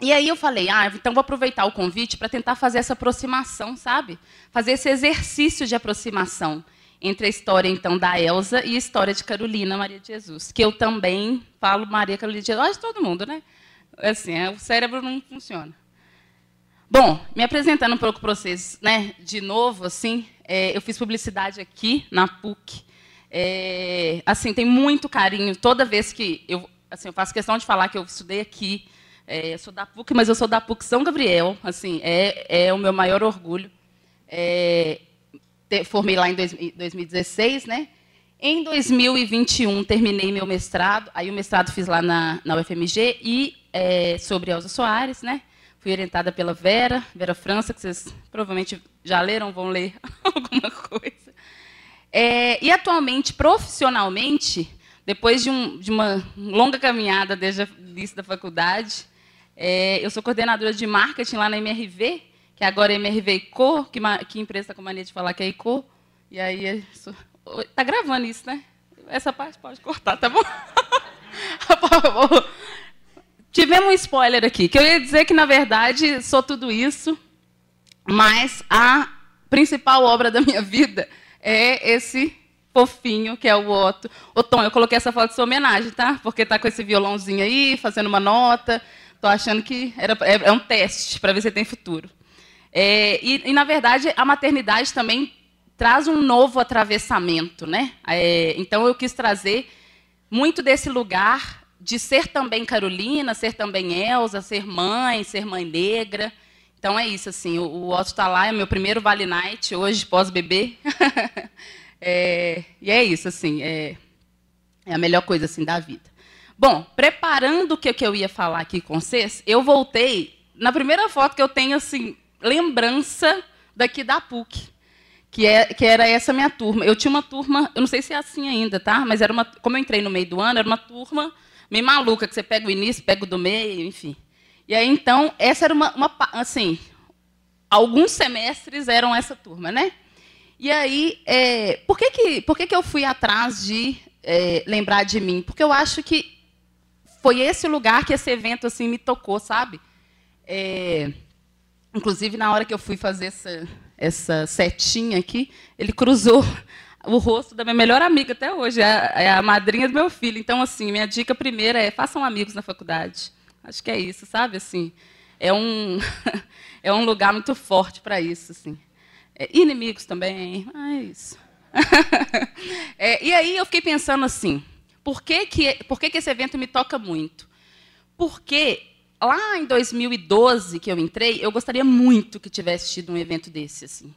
S3: e aí eu falei, ah, então vou aproveitar o convite para tentar fazer essa aproximação, sabe? Fazer esse exercício de aproximação entre a história então da Elsa e a história de Carolina Maria de Jesus, que eu também falo Maria Carolina de Jesus, acho todo mundo, né? Assim, é, o cérebro não funciona. Bom, me apresentando um pouco para vocês, né? De novo, assim, é, eu fiz publicidade aqui na PUC. É, assim, tem muito carinho toda vez que eu assim, eu faço questão de falar que eu estudei aqui, é, sou da PUC, mas eu sou da PUC São Gabriel, assim, é, é o meu maior orgulho. É, formei lá em dois, 2016, né? Em 2021 terminei meu mestrado, aí o mestrado fiz lá na, na UFMG e é, sobre Elza Soares, né? Fui orientada pela Vera, Vera França, que vocês provavelmente já leram, vão ler alguma coisa. É, e atualmente, profissionalmente, depois de, um, de, uma longa caminhada desde o início da faculdade, é, eu sou coordenadora de marketing lá na MRV, que agora é MRV ICO, que, que empresa está com mania de falar que é ICO. E aí, está gravando isso, né? Essa parte pode cortar, tá bom? Tivemos um spoiler aqui, que eu ia dizer que, na verdade, sou tudo isso, mas a principal obra da minha vida é esse fofinho, que é o Otto. Ô, Tom, eu coloquei essa foto de sua homenagem, tá? Porque tá com esse violãozinho aí, fazendo uma nota. Tô achando que era, é, é um teste para ver se tem futuro. É, e, e, na verdade, a maternidade também traz um novo atravessamento, né? É, então, eu quis trazer muito desse lugar de ser também Carolina, ser também Elsa, ser mãe, ser mãe negra. Então é isso, assim, o, Otto está lá, é meu primeiro Vale Night, hoje, pós-bebê. É, e é isso, assim, é, é, a melhor coisa assim da vida. Bom, preparando o que, que eu ia falar aqui com vocês, eu voltei na primeira foto que eu tenho, assim, lembrança daqui da PUC, que, é, que era essa minha turma. Eu tinha uma turma, eu não sei se é assim ainda, tá? Mas era uma, como eu entrei no meio do ano, era uma turma meio maluca, que você pega o início, pega o do meio, enfim. E aí, então, essa era uma, uma assim, alguns semestres eram essa turma, né? E aí, é, por, que, que, por que, que eu fui atrás de é, lembrar de mim? Porque eu acho que foi esse lugar que esse evento assim me tocou, sabe? É, inclusive, na hora que eu fui fazer essa, essa setinha aqui, ele cruzou o rosto da minha melhor amiga até hoje, é a, é a madrinha do meu filho. Então, assim, minha dica primeira é façam amigos na faculdade. Acho que é isso, sabe? Assim, é um, é um lugar muito forte para isso, assim. É, inimigos também, ah, é isso. é, e aí eu fiquei pensando assim, por que, que, por que, que esse evento me toca muito? Porque lá em 2012 que eu entrei, eu gostaria muito que tivesse tido um evento desse. Assim.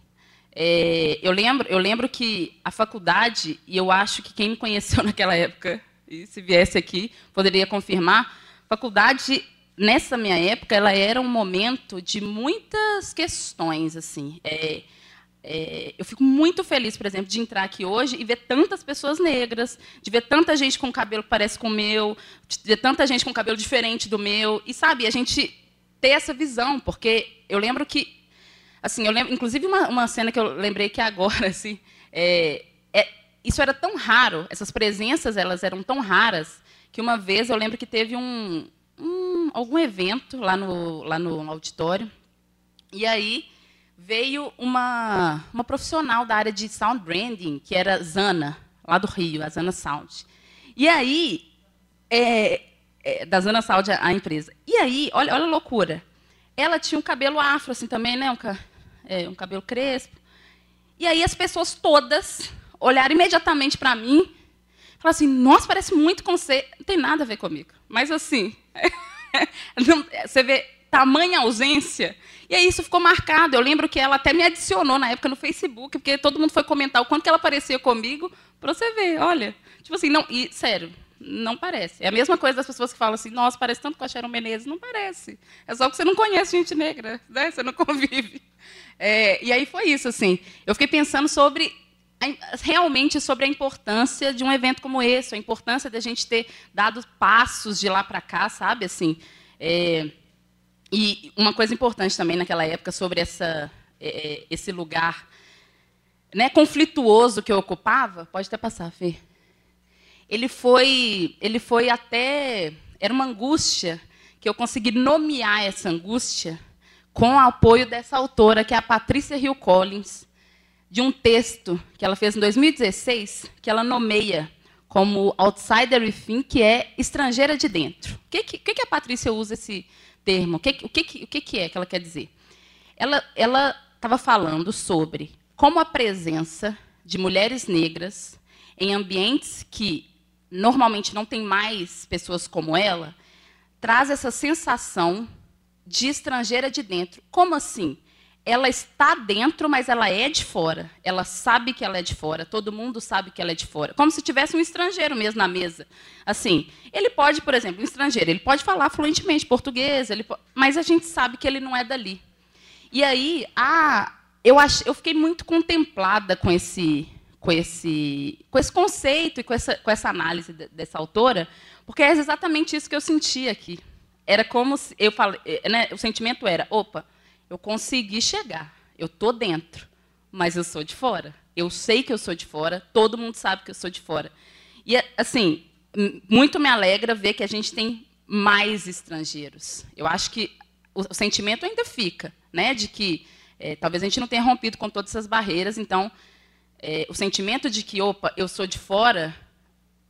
S3: É, eu, lembro, eu lembro que a faculdade, e eu acho que quem me conheceu naquela época, e se viesse aqui, poderia confirmar, faculdade nessa minha época, ela era um momento de muitas questões, assim. É, é, eu fico muito feliz, por exemplo, de entrar aqui hoje e ver tantas pessoas negras, de ver tanta gente com cabelo que parece com o meu, de ver tanta gente com cabelo diferente do meu. E, sabe, a gente ter essa visão, porque eu lembro que. Assim, eu lembro, inclusive, uma, uma cena que eu lembrei que agora, assim, é, é, isso era tão raro, essas presenças elas eram tão raras, que uma vez eu lembro que teve um, um algum evento lá no, lá no auditório, e aí veio uma, uma profissional da área de sound branding, que era Zana, lá do Rio, a Zana Sound. E aí, é, é, da Zana Sound, a, empresa. E aí, olha, olha a loucura. Ela tinha um cabelo afro, assim, também, né? Um, é, um cabelo crespo. E aí as pessoas todas olharam imediatamente para mim e falaram assim, nossa, parece muito com você. Não tem nada a ver comigo. Mas, assim, você vê tamanha ausência. E aí isso ficou marcado. Eu lembro que ela até me adicionou na época no Facebook, porque todo mundo foi comentar o quanto que ela parecia comigo, para você ver, olha. Tipo assim, não, e sério, não parece. É a mesma coisa das pessoas que falam assim, nossa, parece tanto com a Sharon Menezes. Não parece. É só que você não conhece gente negra, né? você não convive. É, e aí foi isso, assim. Eu fiquei pensando sobre realmente sobre a importância de um evento como esse, a importância da gente ter dado passos de lá para cá, sabe? Assim, é, e uma coisa importante também naquela época sobre essa, é, esse lugar né, conflituoso que eu ocupava, pode até passar, Fê ele foi, ele foi até. Era uma angústia que eu consegui nomear essa angústia com o apoio dessa autora, que é a Patrícia Hill Collins, de um texto que ela fez em 2016, que ela nomeia como outsider within, que é estrangeira de dentro. O que, que, que a Patrícia usa esse termo? O que, o que, o que, que é que ela quer dizer? Ela estava falando sobre como a presença de mulheres negras em ambientes que normalmente não tem mais pessoas como ela, traz essa sensação de estrangeira de dentro. Como assim? Ela está dentro, mas ela é de fora. Ela sabe que ela é de fora. Todo mundo sabe que ela é de fora. Como se tivesse um estrangeiro mesmo na mesa. Assim, ele pode, por exemplo, um estrangeiro, ele pode falar fluentemente português, pode, mas a gente sabe que ele não é dali. E aí, a, eu, ach, eu fiquei muito contemplada com esse com esse, com esse conceito e com essa, com essa análise dessa autora, porque é exatamente isso que eu senti aqui. Era como se eu falei, eh, né, o sentimento era, opa, eu consegui chegar, eu tô dentro, mas eu sou de fora. Eu sei que eu sou de fora, todo mundo sabe que eu sou de fora. E assim, muito me alegra ver que a gente tem mais estrangeiros. Eu acho que o, o sentimento ainda fica, né, de que é, talvez a gente não tenha rompido com todas essas barreiras, então é, o sentimento de que, opa, eu sou de fora,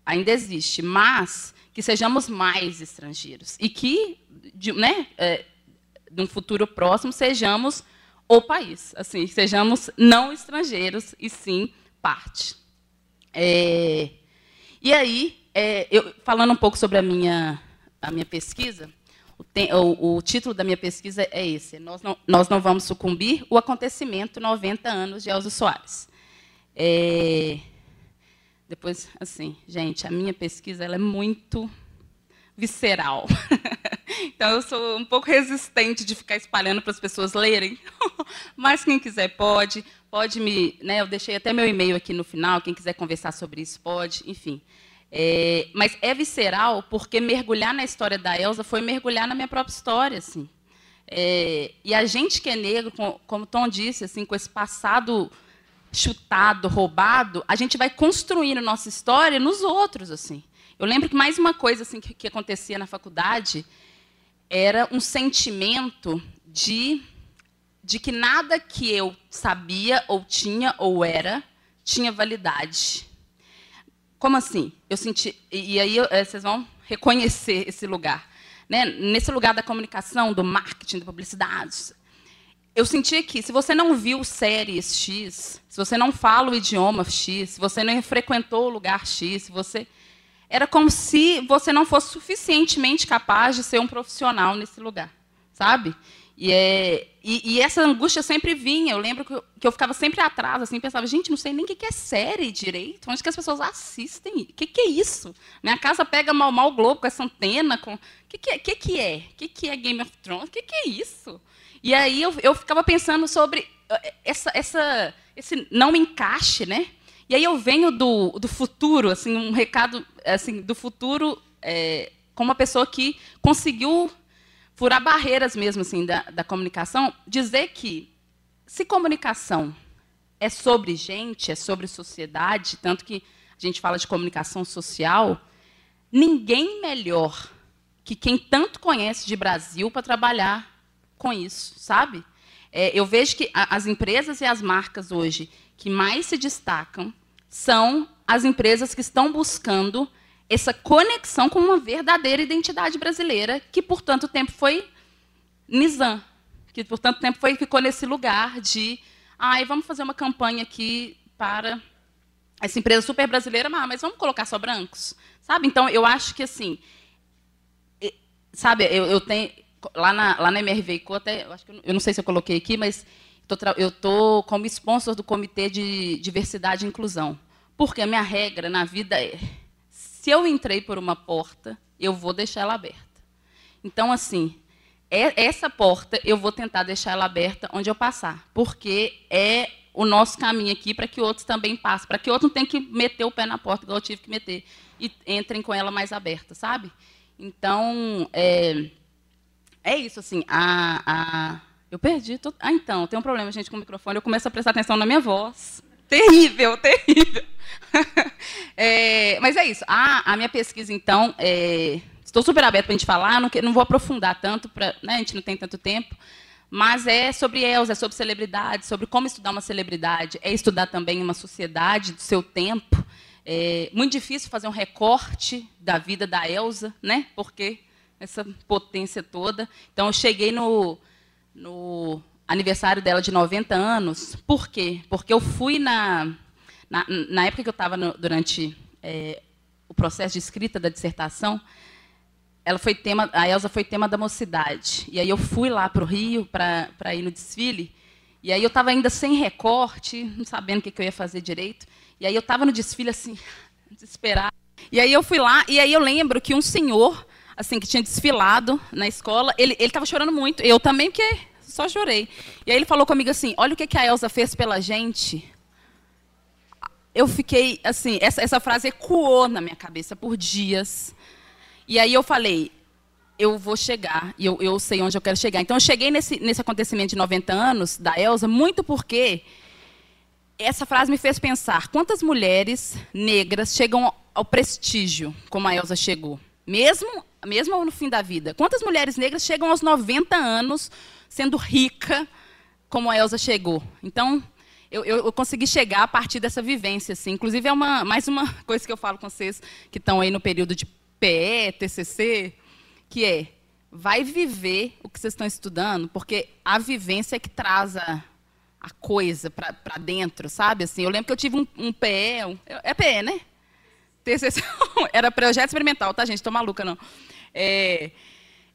S3: ainda existe, mas que sejamos mais estrangeiros. E que, de, né, é, num futuro próximo, sejamos o país. Assim, sejamos não estrangeiros e sim parte. É, e aí, é, eu, falando um pouco sobre a minha, a minha pesquisa, o, o, o, título da minha pesquisa é esse: Nós não, nós não vamos sucumbir o acontecimento 90 anos de Elza Soares. É... Depois, assim, gente, a minha pesquisa ela é muito visceral. então, eu sou um pouco resistente de ficar espalhando para as pessoas lerem. Mas quem quiser pode. Pode me. Né, eu deixei até meu e-mail aqui no final. Quem quiser conversar sobre isso pode. Enfim. É, mas é visceral porque mergulhar na história da Elsa foi mergulhar na minha própria história. Assim. É, e a gente que é negro, como Tom disse, assim, com esse passado chutado, roubado, a gente vai construindo nossa história nos outros, assim. Eu lembro que mais uma coisa assim que, que acontecia na faculdade era um sentimento de de que nada que eu sabia ou tinha ou era tinha validade. Como assim? Eu senti e, aí eh, vocês vão reconhecer esse lugar, né? Nesse lugar da comunicação, do marketing, da publicidade, eu senti que se você não viu séries X, se você não fala o idioma X, se você não frequentou o lugar X, se você era como se você não fosse suficientemente capaz de ser um profissional nesse lugar, sabe? E, é, e, e essa angústia sempre vinha. Eu lembro que eu, que eu, ficava sempre atrás, assim, pensava, gente, não sei nem o que é série direito, onde que as pessoas assistem? O que, que é isso? Minha casa pega mal mal Globo com essa antena. Com... O que, que, é? que, que é? O que, que é Game of Thrones? O que, que é isso? E aí eu, eu ficava pensando sobre eh, essa, essa, esse não encaixe, né? E aí eu venho do, do futuro, assim, um recado assim, do futuro é, uma pessoa que conseguiu furar barreiras mesmo assim da, da comunicação, dizer que se comunicação é sobre gente, é sobre sociedade, tanto que a gente fala de comunicação social, ninguém melhor que quem tanto conhece de Brasil para trabalhar com isso, sabe? É, eu vejo que as empresas e as marcas hoje que mais se destacam são as empresas que estão buscando essa conexão com uma verdadeira identidade brasileira, que por tanto tempo foi Nizam, que por tanto tempo foi, ficou nesse lugar de, ai, vamos fazer uma campanha aqui para essa empresa super brasileira, mas vamos colocar só brancos, sabe? Então eu acho que assim, sabe, eu, eu tenho lá na, lá na MRV ICO, até, eu, acho que eu, não sei se eu coloquei aqui, mas eu estou como sponsor do Comitê de Diversidade e Inclusão. Porque a minha regra na vida é, se eu entrei por uma porta, eu vou deixar ela aberta. Então, assim, é, essa porta eu vou tentar deixar ela aberta onde eu passar, porque é o nosso caminho aqui para que outros também passem, para que outros não tenham que meter o pé na porta, igual eu tive que meter, e entrem com ela mais aberta, sabe? Então, é, é isso, assim, a, a eu perdi. Tô... Ah, então, tem um problema, gente, com o microfone. Eu começo a prestar atenção na minha voz. Terrível, terrível. é, mas é isso. A, a minha pesquisa, então, é, estou super aberta para a gente falar. Não, não vou aprofundar tanto, pra, né, a gente não tem tanto tempo. Mas é sobre Elza, é sobre celebridade, sobre como estudar uma celebridade. É estudar também uma sociedade do seu tempo. É muito difícil fazer um recorte da vida da Elza, né? Porque essa potência toda. Então, eu cheguei no, no aniversário dela de 90 anos. Por quê? Porque eu fui na, na, na época que eu estava durante é, o processo de escrita da dissertação, ela foi tema, a Elsa foi tema da mocidade. E aí eu fui lá para o Rio para ir no desfile. E aí eu estava ainda sem recorte, não sabendo o que, que eu ia fazer direito. E aí eu estava no desfile assim, desesperado. E aí eu fui lá, e aí eu lembro que um senhor assim, que tinha desfilado na escola, ele estava chorando muito. Eu também, porque só chorei. E aí ele falou comigo assim: olha o que, que a Elsa fez pela gente. Eu fiquei, assim, essa, essa frase ecoou na minha cabeça por dias. E aí eu falei, eu vou chegar, e eu, eu sei onde eu quero chegar. Então eu cheguei nesse, nesse acontecimento de 90 anos da Elsa, muito porque essa frase me fez pensar quantas mulheres negras chegam ao prestígio como a Elsa chegou. Mesmo mesmo no fim da vida. Quantas mulheres negras chegam aos 90 anos sendo rica, como a Elsa chegou? Então, eu, eu, eu, consegui chegar a partir dessa vivência. Assim. Inclusive, é uma, mais uma coisa que eu falo com vocês que estão aí no período de PE, TCC, que é, vai viver o que vocês estão estudando, porque a vivência é que traz a, a coisa para dentro, sabe? Assim, eu lembro que eu tive um, um PE, um, é PE, né? TCC, era projeto experimental, tá, gente? Estou maluca, não. É,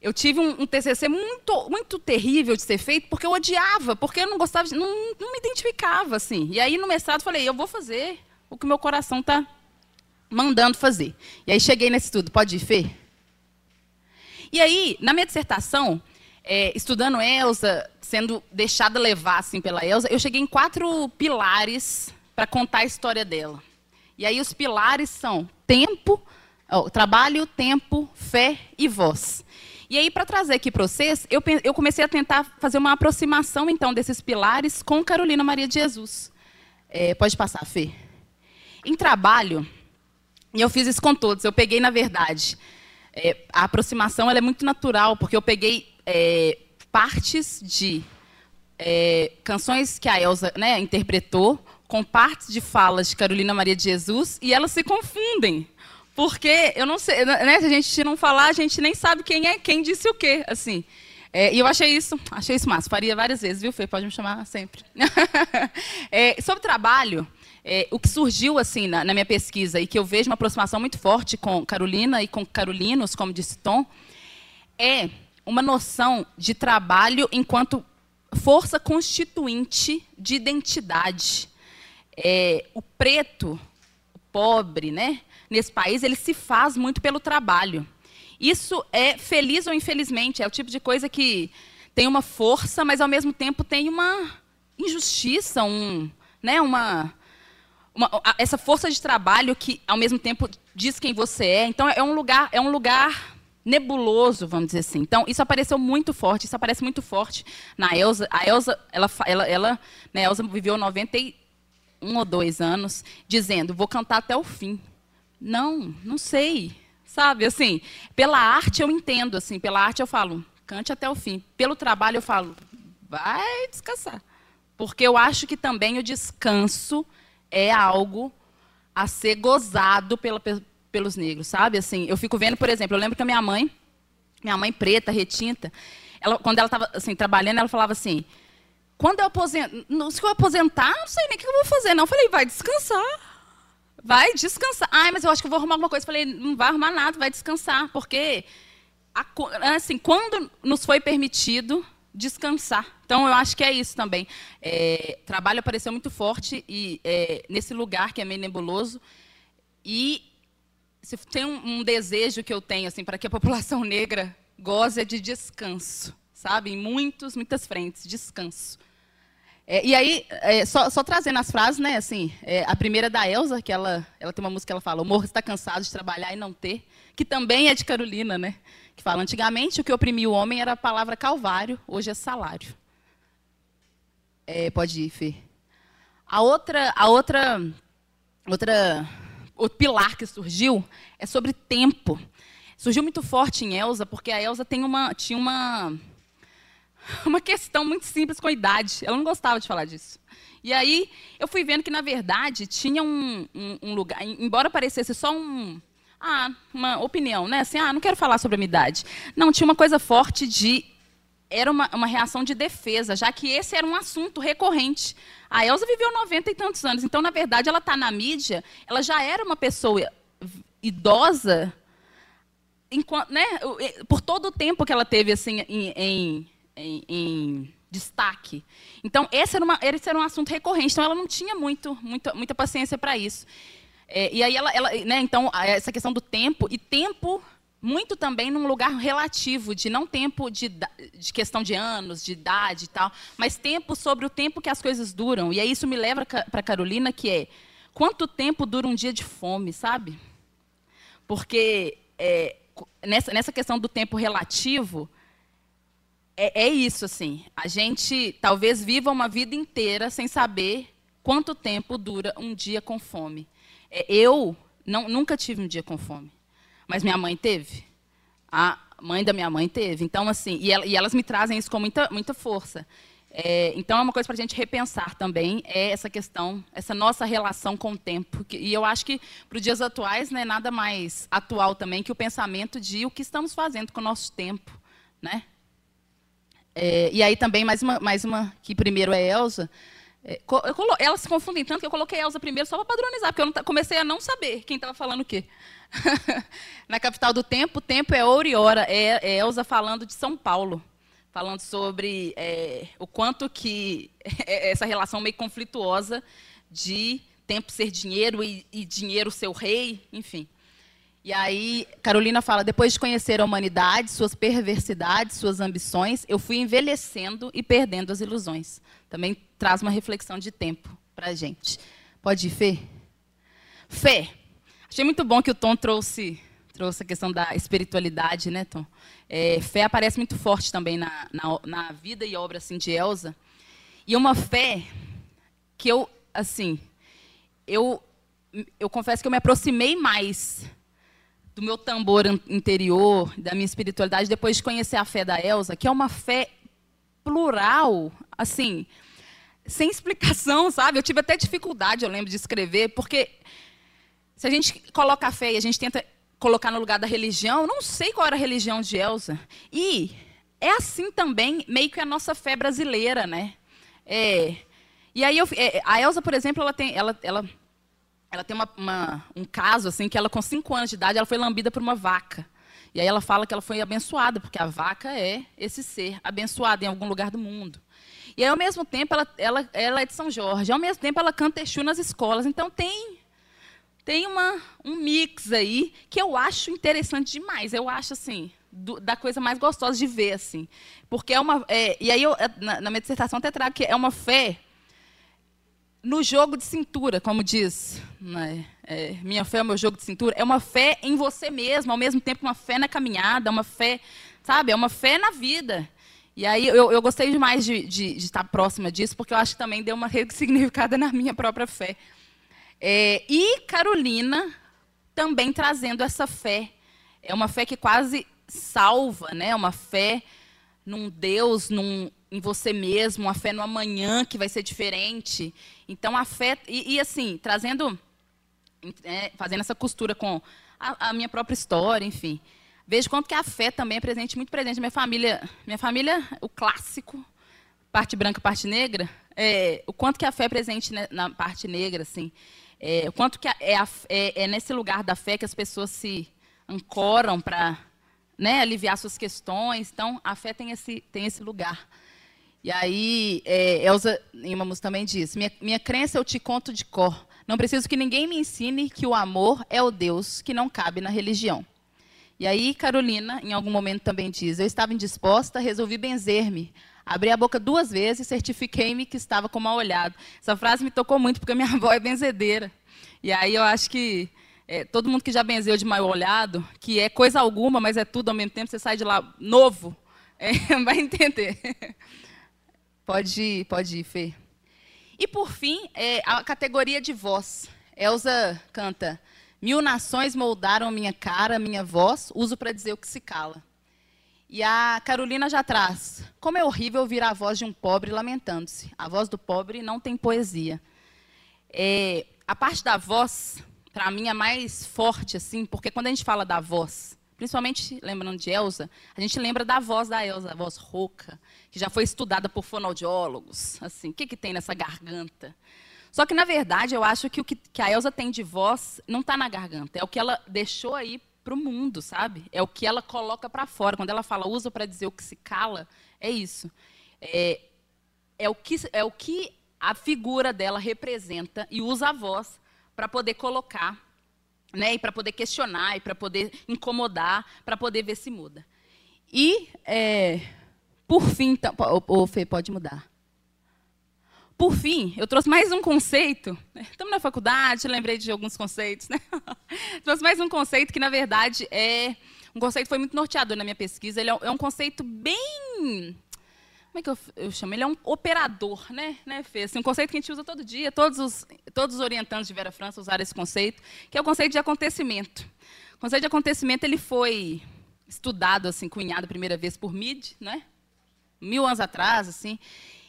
S3: eu tive um, um, TCC muito, muito terrível de ser feito, porque eu odiava, porque eu não gostava, não, não me identificava, assim. E aí, no mestrado, falei, eu vou fazer o que meu coração está mandando fazer. E aí, cheguei nesse estudo. Pode ir, Fê? E aí, na minha dissertação, é, estudando Elsa, sendo deixada levar assim pela Elsa, eu cheguei em quatro pilares para contar a história dela. E aí os pilares são tempo, Oh, trabalho, tempo, fé e voz. E aí, para trazer aqui para vocês, eu, eu, comecei a tentar fazer uma aproximação, então, desses pilares com Carolina Maria de Jesus. É, pode passar, Fê. Em trabalho, e eu fiz isso com todos, eu peguei, na verdade, é, a aproximação ela é muito natural, porque eu peguei é, partes de é, canções que a Elsa né, interpretou, com partes de falas de Carolina Maria de Jesus, e elas se confundem. Porque eu não sei, né? Se a gente não falar, a gente nem sabe quem é quem disse o quê, assim. É, e eu achei isso, achei isso massa. Faria várias vezes, viu, Fê? Pode me chamar sempre. é, sobre trabalho, é, o que surgiu assim na, na, minha pesquisa e que eu vejo uma aproximação muito forte com Carolina e com Carolinos, como disse Tom, é uma noção de trabalho enquanto força constituinte de identidade. É, o preto, o pobre, né? Nesse país, ele se faz muito pelo trabalho. Isso é feliz ou infelizmente, é o tipo de coisa que tem uma força, mas ao mesmo tempo tem uma injustiça, um, né, uma, uma, essa força de trabalho que ao mesmo tempo diz quem você é. Então é um lugar, é um lugar nebuloso, vamos dizer assim. Então isso apareceu muito forte, isso aparece muito forte na Elsa. A Elsa, ela, ela, ela né, Elsa viveu 91 ou dois anos, dizendo: vou cantar até o fim. Não, não sei. Sabe, assim, pela arte eu entendo, assim, pela arte eu falo, cante até o fim. Pelo trabalho eu falo, vai descansar. Porque eu acho que também o descanso é algo a ser gozado pela, pelos negros, sabe? Assim, eu fico vendo, por exemplo, eu lembro que a minha mãe, minha mãe preta, retinta, ela, quando ela estava assim, trabalhando, ela falava assim, quando eu aposentar, se eu aposentar, não sei nem o que eu vou fazer, não. Eu falei, vai descansar. Vai descansar. Ai, mas eu acho que eu vou arrumar alguma coisa. Falei, não vai arrumar nada, vai descansar. Porque assim, quando nos foi permitido descansar. Então, eu acho que é isso também. É, trabalho apareceu muito forte e é, nesse lugar que é meio nebuloso. E se tem um, um desejo que eu tenho assim para que a população negra goze é de descanso, sabe? Em muitos, muitas frentes, descanso. É, e aí, é, só, só, trazendo as frases, né? Assim, é, a primeira é da Elsa, que ela, ela tem uma música que ela fala: O morro está cansado de trabalhar e não ter, que também é de Carolina, né? Que fala: Antigamente o que oprimia o homem era a palavra calvário, hoje é salário. É, pode ir, Fê. A outra, a outra, outra, o pilar que surgiu é sobre tempo. Surgiu muito forte em Elsa, porque a Elsa tem uma, tinha uma uma questão muito simples com a idade. Ela não gostava de falar disso. E aí eu fui vendo que, na verdade, tinha um, um, um lugar, embora parecesse só um, ah, uma opinião, né? Assim, ah, não quero falar sobre a minha idade. Não, tinha uma coisa forte de. Era uma, uma reação de defesa, já que esse era um assunto recorrente. A Elsa viveu 90 e tantos anos, então, na verdade, ela está na mídia, ela já era uma pessoa idosa, enquanto, né, por todo o tempo que ela teve assim, em, em em, em destaque. Então, esse era, uma, esse era um assunto recorrente, então ela não tinha muito, muita, muita paciência para isso. É, e aí ela, ela né, então, essa questão do tempo, e tempo muito também num lugar relativo, de não tempo de, de questão de anos, de idade e tal, mas tempo sobre o tempo que as coisas duram. E aí isso me leva para Carolina, que é quanto tempo dura um dia de fome, sabe? Porque é, nessa, nessa questão do tempo relativo, é, é isso, assim. A gente talvez viva uma vida inteira sem saber quanto tempo dura um dia com fome. É, eu não, nunca tive um dia com fome, mas minha mãe teve. A mãe da minha mãe teve. Então, assim, e, ela, e elas me trazem isso com muita, muita força. É, então, é uma coisa para a gente repensar também, é essa questão, essa nossa relação com o tempo. E eu acho que, para os dias atuais, não é nada mais atual também que o pensamento de o que estamos fazendo com o nosso tempo. Né? É, e aí também, mais uma, mais uma que primeiro é Elsa. É, elas se confundem tanto que eu coloquei Elsa primeiro só para padronizar, porque eu comecei a não saber quem estava falando o quê. Na capital do tempo, tempo é ouro e hora. É, é Elsa falando de São Paulo, falando sobre é, o quanto que é, essa relação meio conflituosa de tempo ser dinheiro e, e dinheiro ser o rei, enfim. E aí, Carolina fala: depois de conhecer a humanidade, suas perversidades, suas ambições, eu fui envelhecendo e perdendo as ilusões. Também traz uma reflexão de tempo para a gente. Pode ir, Fê? Fé. Achei muito bom que o Tom trouxe, trouxe a questão da espiritualidade, né, Tom? É, fé aparece muito forte também na, na, na vida e obra assim, de Elsa. E uma fé que eu, assim, eu, eu confesso que eu me aproximei mais do meu tambor interior, da minha espiritualidade, depois de conhecer a fé da Elsa, que é uma fé plural, assim, sem explicação, sabe? Eu tive até dificuldade, eu lembro, de escrever, porque se a gente coloca a fé e a gente tenta colocar no lugar da religião, não sei qual era a religião de Elsa. E é assim também, meio que a nossa fé brasileira, né? É, e aí, eu, é, a Elsa, por exemplo, ela tem, ela, ela ela tem uma, uma, um caso assim que ela com cinco anos de idade ela foi lambida por uma vaca. E aí ela fala que ela foi abençoada porque a vaca é esse ser abençoado em algum lugar do mundo. E aí, ao mesmo tempo ela, ela, ela é de São Jorge. Ao mesmo tempo ela canta Exu nas escolas. Então tem tem uma, um mix aí que eu acho interessante demais. Eu acho assim do, da coisa mais gostosa de ver assim. Porque é uma é, e aí eu, na, na minha dissertação até trago que é uma fé no jogo de cintura, como diz, né? é, minha fé é o meu jogo de cintura, é uma fé em você mesmo, ao mesmo tempo uma fé na caminhada, uma fé, sabe, é uma fé na vida. E aí eu, eu gostei demais de, de, de, estar próxima disso, porque eu acho que também deu uma ressignificada na minha própria fé. É, e Carolina também trazendo essa fé. É uma fé que quase salva, né? uma fé num Deus, num, em você mesmo, uma fé no amanhã que vai ser diferente. Então a fé e, e assim trazendo, é, fazendo essa costura com a, a, minha própria história, enfim, vejo quanto que a fé também é presente, muito presente na minha família. Minha família, o clássico, parte branca, parte negra, é, o quanto que a fé é presente na parte negra, assim, é, o quanto que é, a, é, é nesse lugar da fé que as pessoas se ancoram para né, aliviar suas questões. Então, a fé tem esse, tem esse lugar. E aí, é, Elza, música também diz: minha, minha crença eu te conto de cor. Não preciso que ninguém me ensine que o amor é o Deus que não cabe na religião. E aí, Carolina, em algum momento também diz: Eu estava indisposta, resolvi benzer-me. Abri a boca duas vezes e certifiquei-me que estava com mal olhado. Essa frase me tocou muito, porque minha avó é benzedeira. E aí eu acho que é, todo mundo que já benzeu de mal olhado, que é coisa alguma, mas é tudo ao mesmo tempo, você sai de lá novo, é, vai entender. Pode ir, pode ir, Fê. E por fim, é, a categoria de voz. Elsa canta: Mil nações moldaram minha cara, minha voz, uso para dizer o que se cala. E a Carolina já traz: Como é horrível ouvir a voz de um pobre lamentando-se. A voz do pobre não tem poesia. É, a parte da voz, para mim, é mais forte, assim, porque quando a gente fala da voz, principalmente lembrando de Elsa, a gente lembra da voz da Elsa, a voz rouca, que já foi estudada por fonoaudiólogos. Assim, o que, que tem nessa garganta? Só que, na verdade, eu acho que o que, que a Elsa tem de voz não está na garganta, é o que ela deixou aí para o mundo, sabe? É o que ela coloca para fora. Quando ela fala usa para dizer o que se cala, é isso. É, é, o que, é o que a figura dela representa e usa a voz para poder colocar, né? E para poder questionar, e para poder incomodar, para poder ver se muda. E, é, por fim, então, o, o Fê, pode mudar. Por fim, eu trouxe mais um conceito. Estamos na faculdade, lembrei de alguns conceitos. Né? trouxe mais um conceito que, na verdade, é um conceito que foi muito norteador na minha pesquisa. Ele é um, é um conceito bem. Como é que eu, eu, chamo? Ele é um operador, né, né Fê? Assim, um conceito que a gente usa todo dia. Todos os, todos os orientantes de Vera França usaram esse conceito, que é o conceito de acontecimento. O conceito de acontecimento ele foi estudado, assim, cunhado a primeira vez por Mead, né? Mil anos atrás, assim.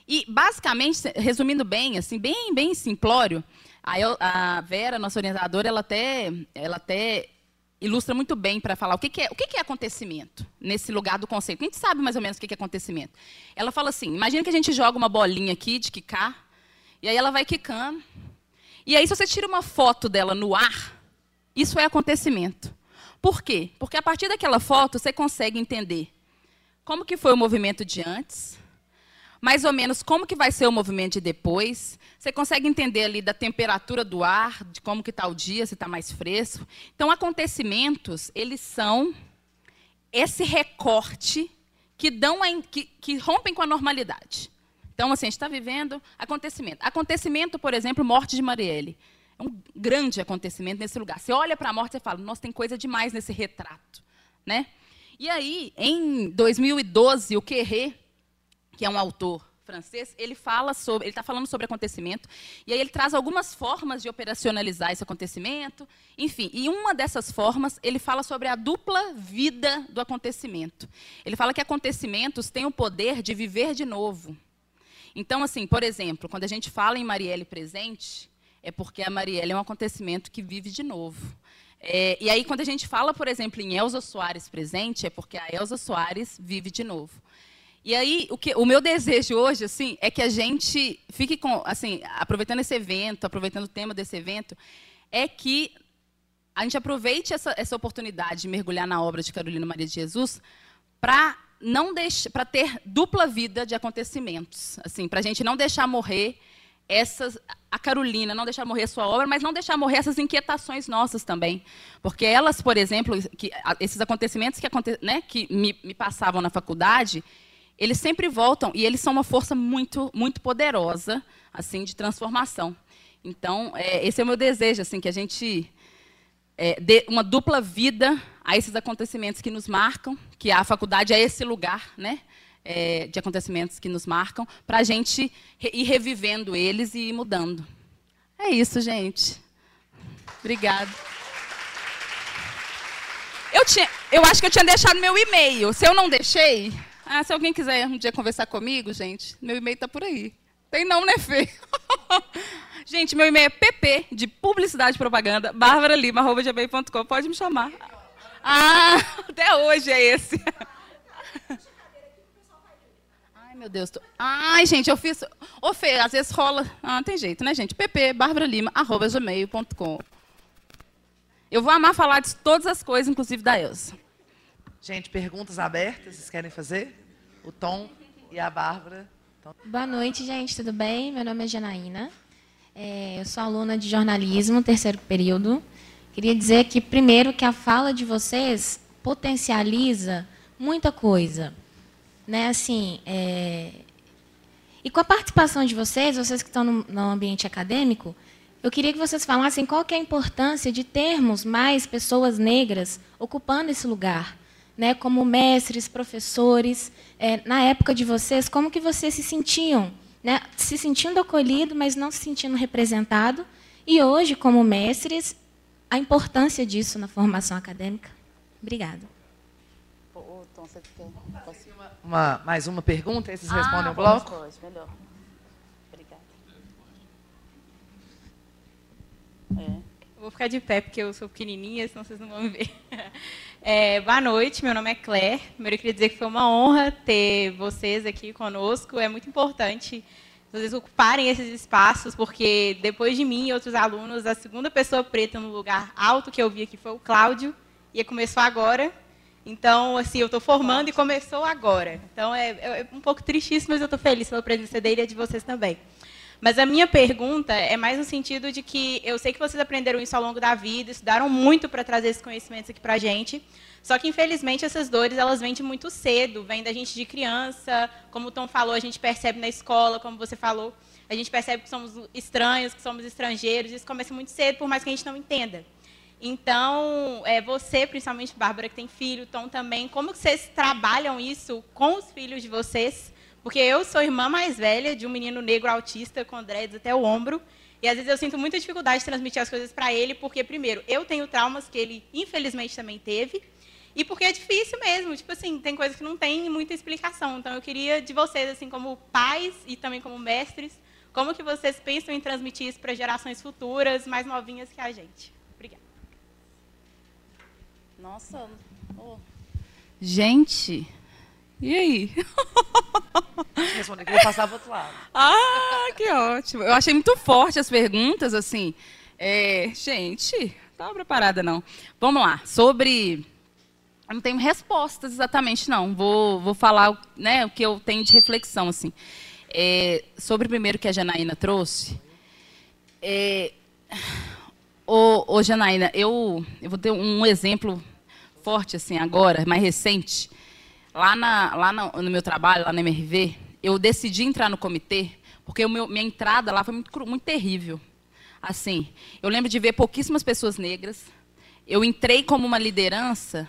S3: E, basicamente, resumindo bem, assim, bem, bem simplório, a, a Vera, nossa orientadora, ela até, ela até ilustra muito bem para falar o que, que, é, o que, que é acontecimento nesse lugar do conceito. A gente sabe mais ou menos o que, que é acontecimento. Ela fala assim: imagina que a gente joga uma bolinha aqui de quicar, e aí ela vai quicando. E aí, se você tira uma foto dela no ar, isso é acontecimento. Por quê? Porque a partir daquela foto você consegue entender como que foi o movimento de antes, mais ou menos como que vai ser o movimento de depois. Você consegue entender ali da temperatura do ar, de como que está o dia, se está mais fresco. Então, acontecimentos, eles são esse recorte que, dão a, que, que rompem com a normalidade. Então, assim, a gente está vivendo acontecimento. Acontecimento, por exemplo, morte de Marielle. É um grande acontecimento nesse lugar. Você olha para a morte e fala, nossa, tem coisa demais nesse retrato. Né? E aí, em 2012, o Querré, que é um autor francês, ele fala sobre, ele está falando sobre acontecimento, e aí ele traz algumas formas de operacionalizar esse acontecimento, enfim, e uma dessas formas ele fala sobre a dupla vida do acontecimento. Ele fala que acontecimentos têm o poder de viver de novo. Então, assim, por exemplo, quando a gente fala em Marielle presente, é porque a Marielle é um acontecimento que vive de novo. É, e aí, quando a gente fala, por exemplo, em Elza Soares presente, é porque a Elza Soares vive de novo. E aí, o, que, o meu desejo hoje, assim, é que a gente fique com, assim, aproveitando esse evento, aproveitando o tema desse evento, é que a gente aproveite essa, essa oportunidade de mergulhar na obra de Carolina Maria de Jesus para não para ter dupla vida de acontecimentos, assim, para a gente não deixar morrer essas, a Carolina, não deixar morrer a sua obra, mas não deixar morrer essas inquietações nossas também. Porque elas, por exemplo, que, esses acontecimentos que, aconte, né, que me, me passavam na faculdade, eles sempre voltam e eles são uma força muito, muito poderosa, assim, de transformação. Então, é, esse é o meu desejo, assim, que a gente é, dê uma dupla vida a esses acontecimentos que nos marcam, que a faculdade é esse lugar, né, é, de acontecimentos que nos marcam, para a gente ir revivendo eles e ir mudando. É isso, gente. Obrigada. Eu, tinha, eu acho que eu tinha deixado meu e-mail. Se eu não deixei, ah, se alguém quiser um dia conversar comigo, gente, meu e-mail está por aí. Tem não, né, Fê? gente, meu e-mail é pp, de publicidade e propaganda, barbaralima.com. Pode me chamar. Ah, até hoje é esse. Meu Deus. Tô... Ai, gente, eu fiz... Ô, Fê, às vezes rola... Ah, tem jeito, né, gente? pp, barbaralima.gmail.com. Eu vou amar falar de todas as coisas, inclusive da Elsa.
S4: Gente, perguntas abertas, vocês querem fazer? O Tom e a Bárbara. Tom.
S5: Boa noite, gente, tudo bem? Meu nome é Janaína. É, eu sou aluna de jornalismo, terceiro período. Queria dizer que, primeiro, que a fala de vocês potencializa muita coisa. Né? Assim, é... E com a participação de vocês, vocês que estão no, no ambiente acadêmico, eu queria que vocês falassem qual é a importância de termos mais pessoas negras ocupando esse lugar né, como mestres, professores, é, na época de vocês, como que vocês se sentiam, né, se sentindo acolhido, mas não se sentindo representado, e hoje, como mestres, a importância disso na formação acadêmica. Obrigada.
S4: Uma, mais uma pergunta, esses ah, respondem o bloco?
S6: Pode, melhor. Obrigada. É. vou ficar de pé, porque eu sou pequenininha, senão vocês não vão me ver. É, boa noite, meu nome é Claire. Primeiro eu queria dizer que foi uma honra ter vocês aqui conosco. É muito importante vocês ocuparem esses espaços, porque depois de mim e outros alunos, a segunda pessoa preta no lugar alto que eu vi aqui foi o Cláudio, e começou agora. Então, assim, eu estou formando e começou agora. Então, é, é um pouco tristíssimo, mas eu estou feliz pela presença dele e de vocês também. Mas a minha pergunta é mais no sentido de que eu sei que vocês aprenderam isso ao longo da vida, estudaram muito para trazer esses conhecimentos aqui para a gente. Só que, infelizmente, essas dores elas vêm de muito cedo, vêm da gente de criança. Como o Tom falou, a gente percebe na escola, como você falou, a gente percebe que somos estranhos, que somos estrangeiros. Isso começa muito cedo, por mais que a gente não entenda. Então, é, você, principalmente, Bárbara, que tem filho, Tom também, como vocês trabalham isso com os filhos de vocês? Porque eu sou irmã mais velha de um menino negro autista com dreads até o ombro. E às vezes eu sinto muita dificuldade de transmitir as coisas para ele, porque, primeiro, eu tenho traumas que ele, infelizmente, também teve. E porque é difícil mesmo. Tipo assim, tem coisas que não tem muita explicação. Então, eu queria de vocês, assim, como pais e também como mestres, como que vocês pensam em transmitir isso para gerações futuras, mais novinhas que a gente?
S3: Nossa. Oh. Gente, e aí?
S4: Responder que eu vou passar para outro lado.
S3: Ah, que ótimo. Eu achei muito forte as perguntas, assim. É, gente, não estava preparada, não. Vamos lá. Sobre. Eu não tenho respostas exatamente, não. Vou, vou falar né, o que eu tenho de reflexão, assim. É, sobre o primeiro que a Janaína trouxe. É, ô, ô, Janaína, eu, eu vou ter um exemplo forte, assim, agora, mais recente Lá, na, lá no, no, meu trabalho, lá na MRV, eu decidi entrar no comitê, porque meu, minha entrada lá foi muito, muito terrível. Assim, eu lembro de ver pouquíssimas pessoas negras. Eu entrei como uma liderança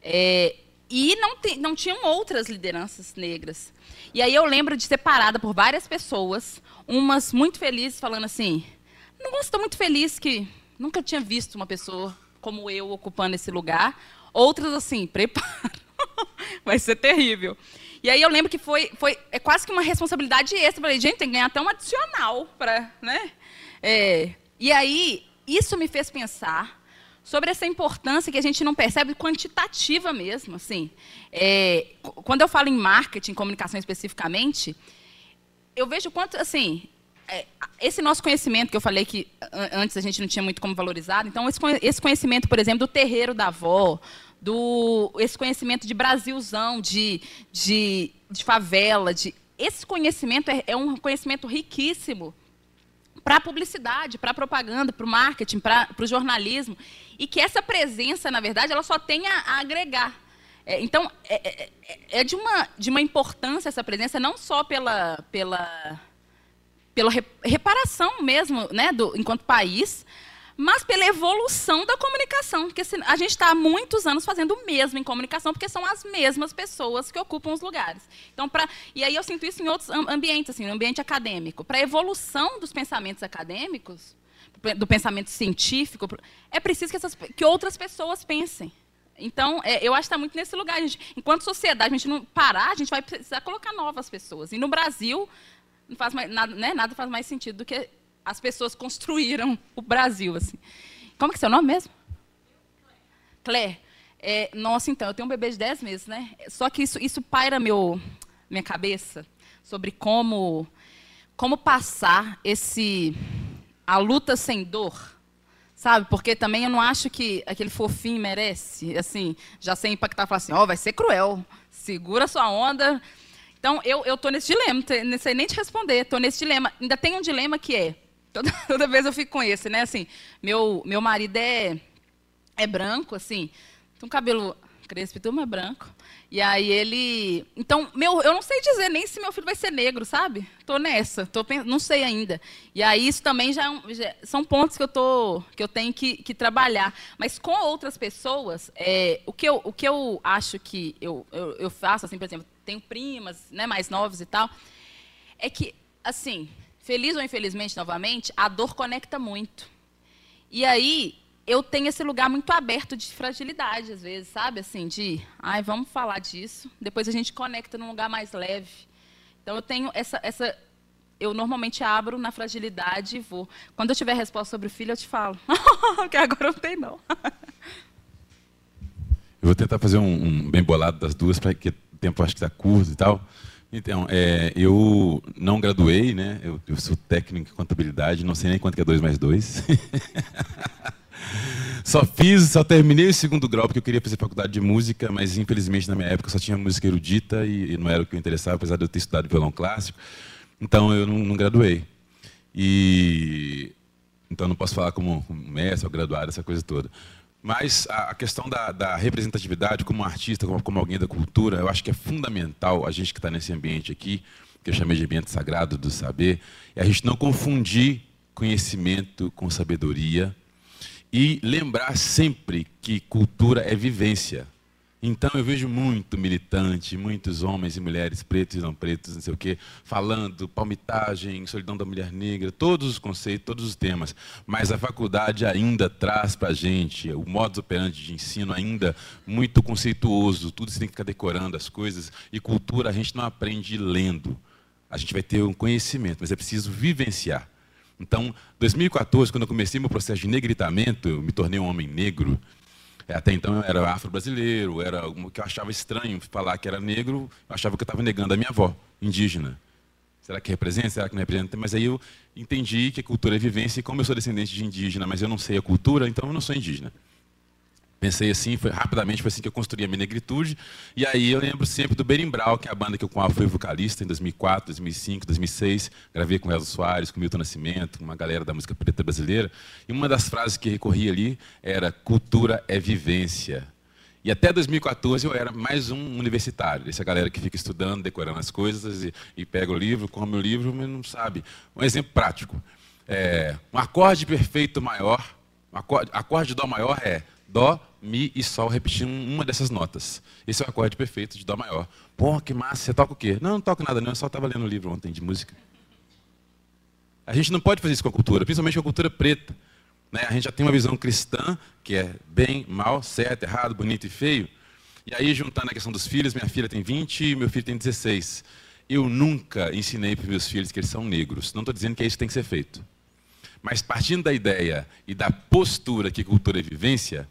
S3: é, e não, te, não tinham outras lideranças negras. E aí eu lembro de ser parada por várias pessoas, umas muito felizes, falando assim: não estou muito feliz que nunca tinha visto uma pessoa como eu ocupando esse lugar. Outras assim, prepara vai ser terrível. E aí eu lembro que foi, foi é quase que uma responsabilidade extra. Falei, gente, tem que ganhar até um adicional para, né? É, e aí isso me fez pensar sobre essa importância que a gente não percebe quantitativa mesmo, assim. É, quando eu falo em marketing, comunicação especificamente, eu vejo quanto, assim, esse nosso conhecimento que eu falei que antes a gente não tinha muito como valorizar, então esse conhecimento, por exemplo, do terreiro da avó, do esse conhecimento de Brasilzão, de, de, de favela, de esse conhecimento é, é um conhecimento riquíssimo para a publicidade, para a propaganda, para o marketing, para o jornalismo, e que essa presença, na verdade, ela só tem a, a agregar. É, então, é, é, é, de, uma, de uma importância essa presença, não só pela, pela, pela reparação mesmo, né, do, enquanto país, mas pela evolução da comunicação. Porque a gente está há muitos anos fazendo o mesmo em comunicação, porque são as mesmas pessoas que ocupam os lugares. Então, pra, e aí eu sinto isso em outros ambientes, assim, no ambiente acadêmico. Para a evolução dos pensamentos acadêmicos, do pensamento científico, é preciso que, essas, que outras pessoas pensem. Então, é, eu acho que está muito nesse lugar. Gente, enquanto sociedade, a gente não parar, a gente vai precisar colocar novas pessoas. E no Brasil, não faz mais, nada, né, nada faz mais sentido do que as pessoas construíram o Brasil. Assim. Como que é seu nome mesmo? Claire. É, nossa, então, eu tenho um bebê de 10 meses, né? Só que isso, isso paira meu, minha cabeça sobre como, como passar esse a luta sem dor, Sabe? Porque também eu não acho que aquele fofinho merece, assim, já sem impactar, falar assim, ó, oh, vai ser cruel, segura sua onda. Então, eu, tô nesse dilema, não sei nem te responder, tô nesse dilema. Ainda tem um dilema que é, toda, toda vez eu fico com esse, né? Assim, meu, meu marido é, é branco, assim, tem um cabelo crespo tudo é branco. E aí ele. Então, meu, eu não sei dizer nem se meu filho vai ser negro, sabe? Tô nessa, tô, não sei ainda. E aí isso também já, é já são pontos que eu, tô, que eu tenho que, que trabalhar. Mas com outras pessoas, é, o, que eu, o que eu acho que eu, eu, eu faço, assim, por exemplo, tenho primas né, mais novas e tal, é que, assim, feliz ou infelizmente, novamente, a dor conecta muito. E aí, eu tenho esse lugar muito aberto de fragilidade, às vezes, sabe? Assim, de, ai, vamos falar disso. Depois a gente conecta num lugar mais leve. Então, eu tenho essa, essa eu normalmente abro na fragilidade e vou. Quando eu tiver resposta sobre o filho, eu te falo. Porque agora não tem, não.
S2: eu vou tentar fazer um, um bem bolado das duas, porque o tempo acho que está curto e tal. Então, é, eu não graduei, né? Eu, eu, sou técnico em contabilidade, não sei nem quanto que é 2 mais 2. Só fiz, só terminei o segundo grau porque eu queria fazer faculdade de música, mas infelizmente na minha época só tinha música erudita e, e não era o que eu interessava, apesar de eu ter estudado violão clássico. Então eu não, não graduei. E então não posso falar como, mestre ou graduado, essa coisa toda. Mas a, questão da, da, representatividade como artista, como, como, alguém da cultura, eu acho que é fundamental a gente que está nesse ambiente aqui, que eu chamei de ambiente sagrado do saber, é a gente não confundir conhecimento com sabedoria, e lembrar sempre que cultura é vivência. Então eu vejo muito militante, muitos homens e mulheres, pretos e não pretos, não sei o quê, falando palmitagem, solidão da mulher negra, todos os conceitos, todos os temas. Mas a faculdade ainda traz para a gente o modo operante de ensino ainda muito conceituoso, tudo você tem que ficar decorando as coisas. E cultura a gente não aprende lendo. A gente vai ter um conhecimento, mas é preciso vivenciar. Então, 2014, quando eu comecei meu processo de negritamento, eu me tornei um homem negro. É, até então eu era afro-brasileiro, era algo que eu achava estranho falar que era negro, eu achava que eu estava negando a minha avó, indígena. Será que representa? Será que não representa? Mas aí eu entendi que a cultura é vivência, e como eu sou descendente de indígena, mas eu não sei a cultura, então eu não sou indígena. Pensei assim, foi rapidamente foi assim que eu construí a minha negritude. E aí eu lembro sempre do Berimbau, que é a banda que eu com a fui vocalista em 2004, 2005, 2006. Gravei com o Elzo Soares, com Milton Nascimento, com uma galera da música preta brasileira. E uma das frases que recorri ali era: cultura é vivência. E até 2014 eu era mais um universitário, essa galera que fica estudando, decorando as coisas e, e pega o livro, come o livro, mas não sabe. Um exemplo prático: é, um acorde perfeito maior, um acorde, acorde dó maior é Dó, Mi e Sol repetindo uma dessas notas. Esse é o acorde perfeito de Dó maior. Pô, que massa, você toca o quê? Não, não toco nada, não, eu só estava lendo um livro ontem de música. A gente não pode fazer isso com a cultura, principalmente com a cultura preta. Né? A gente já tem uma visão cristã, que é bem, mal, certo, errado, bonito e feio. E aí, juntando a questão dos filhos, minha filha tem 20 e meu filho tem 16. Eu nunca ensinei para meus filhos que eles são negros. Não estou dizendo que é isso tem que ser feito. Mas partindo da ideia e da postura que cultura é vivência,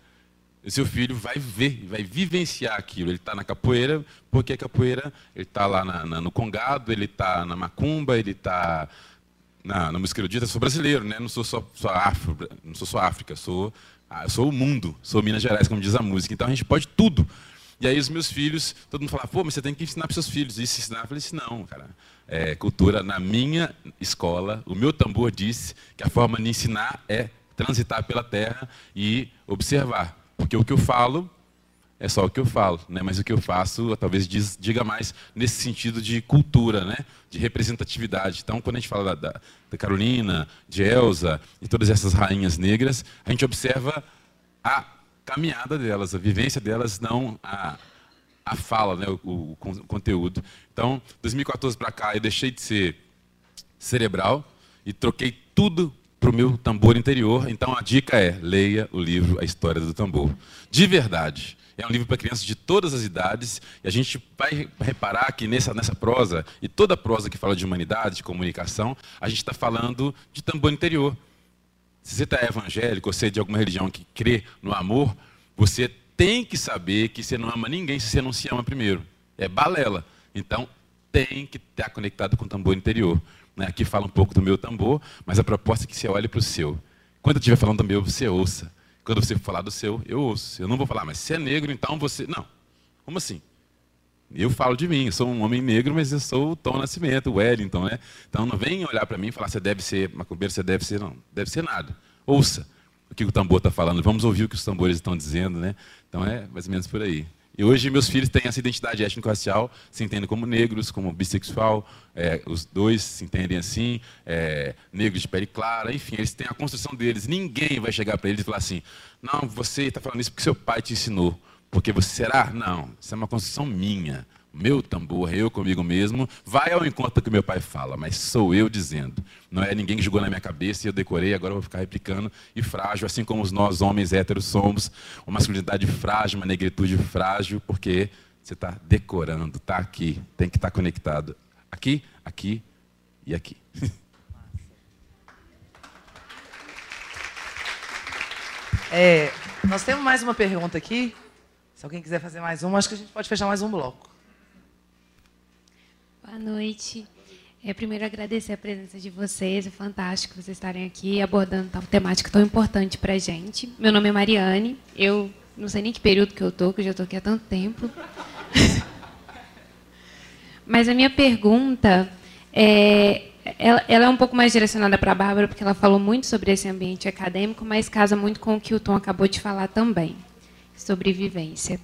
S2: seu filho vai ver, vai vivenciar aquilo. Ele está na capoeira, porque a capoeira, ele está lá na, na, no congado, ele está na macumba, ele está na, na música sou brasileiro, né? não sou só, só afro, não sou só África, sou, ah, sou o mundo, sou Minas Gerais, como diz a música. Então a gente pode tudo. E aí os meus filhos, todo mundo fala, pô, mas você tem que ensinar para seus filhos. Isso ensinar, eu falei assim, não, cara. É, cultura, na minha escola, o meu tambor disse que a forma de ensinar é transitar pela terra e observar. Porque o que eu falo é só o que eu falo, né? mas o que eu faço talvez diz, diga mais nesse sentido de cultura, né? de representatividade. Então, quando a gente fala da, da Carolina, de Elsa e todas essas rainhas negras, a gente observa a caminhada delas, a vivência delas, não a, a fala, né? o, o, o conteúdo. Então, 2014 para cá, eu deixei de ser cerebral e troquei tudo para o meu tambor interior. Então a dica é: leia o livro A História do Tambor. De verdade. É um livro para crianças de todas as idades, e a gente vai reparar que nessa, nessa prosa, e toda prosa que fala de humanidade, de comunicação, a gente está falando de tambor interior. Se você está evangélico, ou você é de alguma religião que crê no amor, você tem que saber que você não ama ninguém se você não se ama primeiro. É balela. Então, tem que estar conectado com o tambor interior. Né? Aqui fala um pouco do meu tambor, mas a proposta é que você olhe para o seu. Quando eu estiver falando do meu, você ouça. Quando você falar do seu, eu ouço. Eu não vou falar, mas se é negro, então você. Não. Como assim? Eu falo de mim, eu sou um homem negro, mas eu sou o Tom Nascimento, o Wellington, né? Então não vem olhar para mim e falar, você deve ser macumbeiro, você deve ser, não. Deve ser nada. Ouça o que o tambor está falando, vamos ouvir o que os tambores estão dizendo, né? Então é mais ou menos por aí. E hoje meus filhos têm essa identidade étnico-racial, se entendem como negros, como bissexual, é, os dois se entendem assim, é, negros de pele clara, enfim, eles têm a construção deles. Ninguém vai chegar para eles e falar assim, não, você está falando isso porque seu pai te ensinou. Porque você será? Não, isso é uma construção minha meu tambor, eu comigo mesmo, vai ao encontro que meu pai fala, mas sou eu dizendo. Não é ninguém que jogou na minha cabeça e eu decorei, agora eu vou ficar replicando. E frágil, assim como nós, homens héteros, somos, uma masculinidade frágil, uma negritude frágil, porque você está decorando, está aqui, tem que estar tá conectado. Aqui, aqui e aqui.
S4: É, nós temos mais uma pergunta aqui. Se alguém quiser fazer mais uma, acho que a gente pode fechar mais um bloco.
S7: Boa noite. É, primeiro, agradecer a presença de vocês. É fantástico vocês estarem aqui abordando tal temática tão importante para a gente. Meu nome é Mariane. Eu não sei nem que período que eu estou, que eu já estou aqui há tanto tempo. Mas a minha pergunta é, ela, ela, é um pouco mais direcionada para a Bárbara, porque ela falou muito sobre esse ambiente acadêmico, mas casa muito com o que o Tom acabou de falar também, sobre vivência.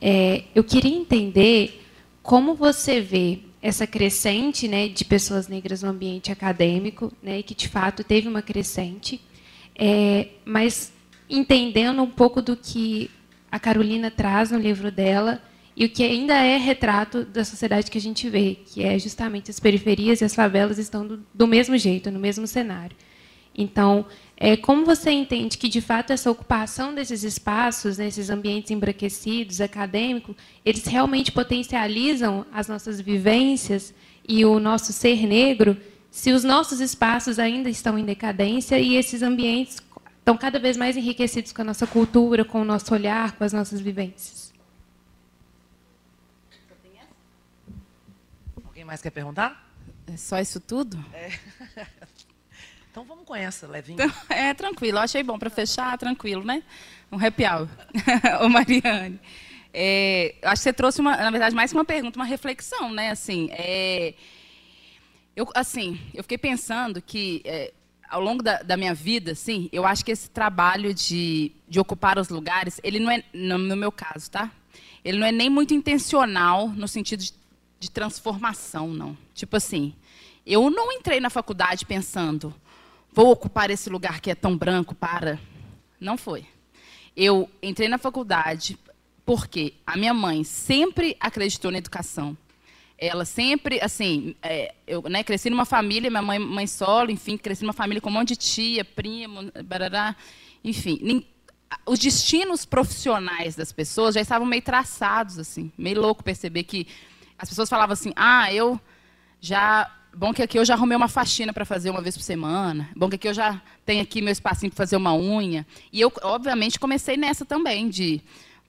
S7: É, eu queria entender como você vê essa crescente né, de pessoas negras no ambiente acadêmico, né, que de fato teve uma crescente, é, mas entendendo um pouco do que a Carolina traz no livro dela e o que ainda é retrato da sociedade que a gente vê, que é justamente as periferias e as favelas estão do, do mesmo jeito, no mesmo cenário. Então, é, como você entende que, de fato, essa ocupação desses espaços, nesses ambientes embranquecidos, acadêmicos, eles realmente potencializam as nossas vivências e o nosso ser negro, se os nossos espaços ainda estão em decadência e esses ambientes estão cada vez mais enriquecidos com a nossa cultura, com o nosso olhar, com as nossas vivências?
S4: Alguém mais quer perguntar?
S3: É só isso tudo?
S4: É. Então vamos com essa, levinho.
S3: Então, é, tranquilo. Achei bom para fechar, tranquilo, né? Um happy hour. Ô, Mariane. É, acho que você trouxe, uma, na verdade, mais uma pergunta, uma reflexão, né? Assim, é, eu, assim, eu fiquei pensando que é, ao longo da, da, minha vida, assim, eu acho que esse trabalho de, de ocupar os lugares, ele não é, no, no meu caso, tá? Ele não é nem muito intencional no sentido de, de transformação, não. Tipo assim, eu não entrei na faculdade pensando, vou ocupar esse lugar que é tão branco para. Não foi. Eu entrei na faculdade porque a minha mãe sempre acreditou na educação. Ela sempre, assim, é, eu né, cresci numa família, minha mãe, mãe solo, enfim, cresci numa família com um monte de tia, primo, barará, enfim. Os destinos profissionais das pessoas já estavam meio traçados, assim, meio louco perceber que as pessoas falavam assim, ah, eu já Bom que aqui eu já arrumei uma faxina para fazer uma vez por semana. Bom que aqui eu já tenho aqui meu espacinho para fazer uma unha. E eu, obviamente, comecei nessa também, de,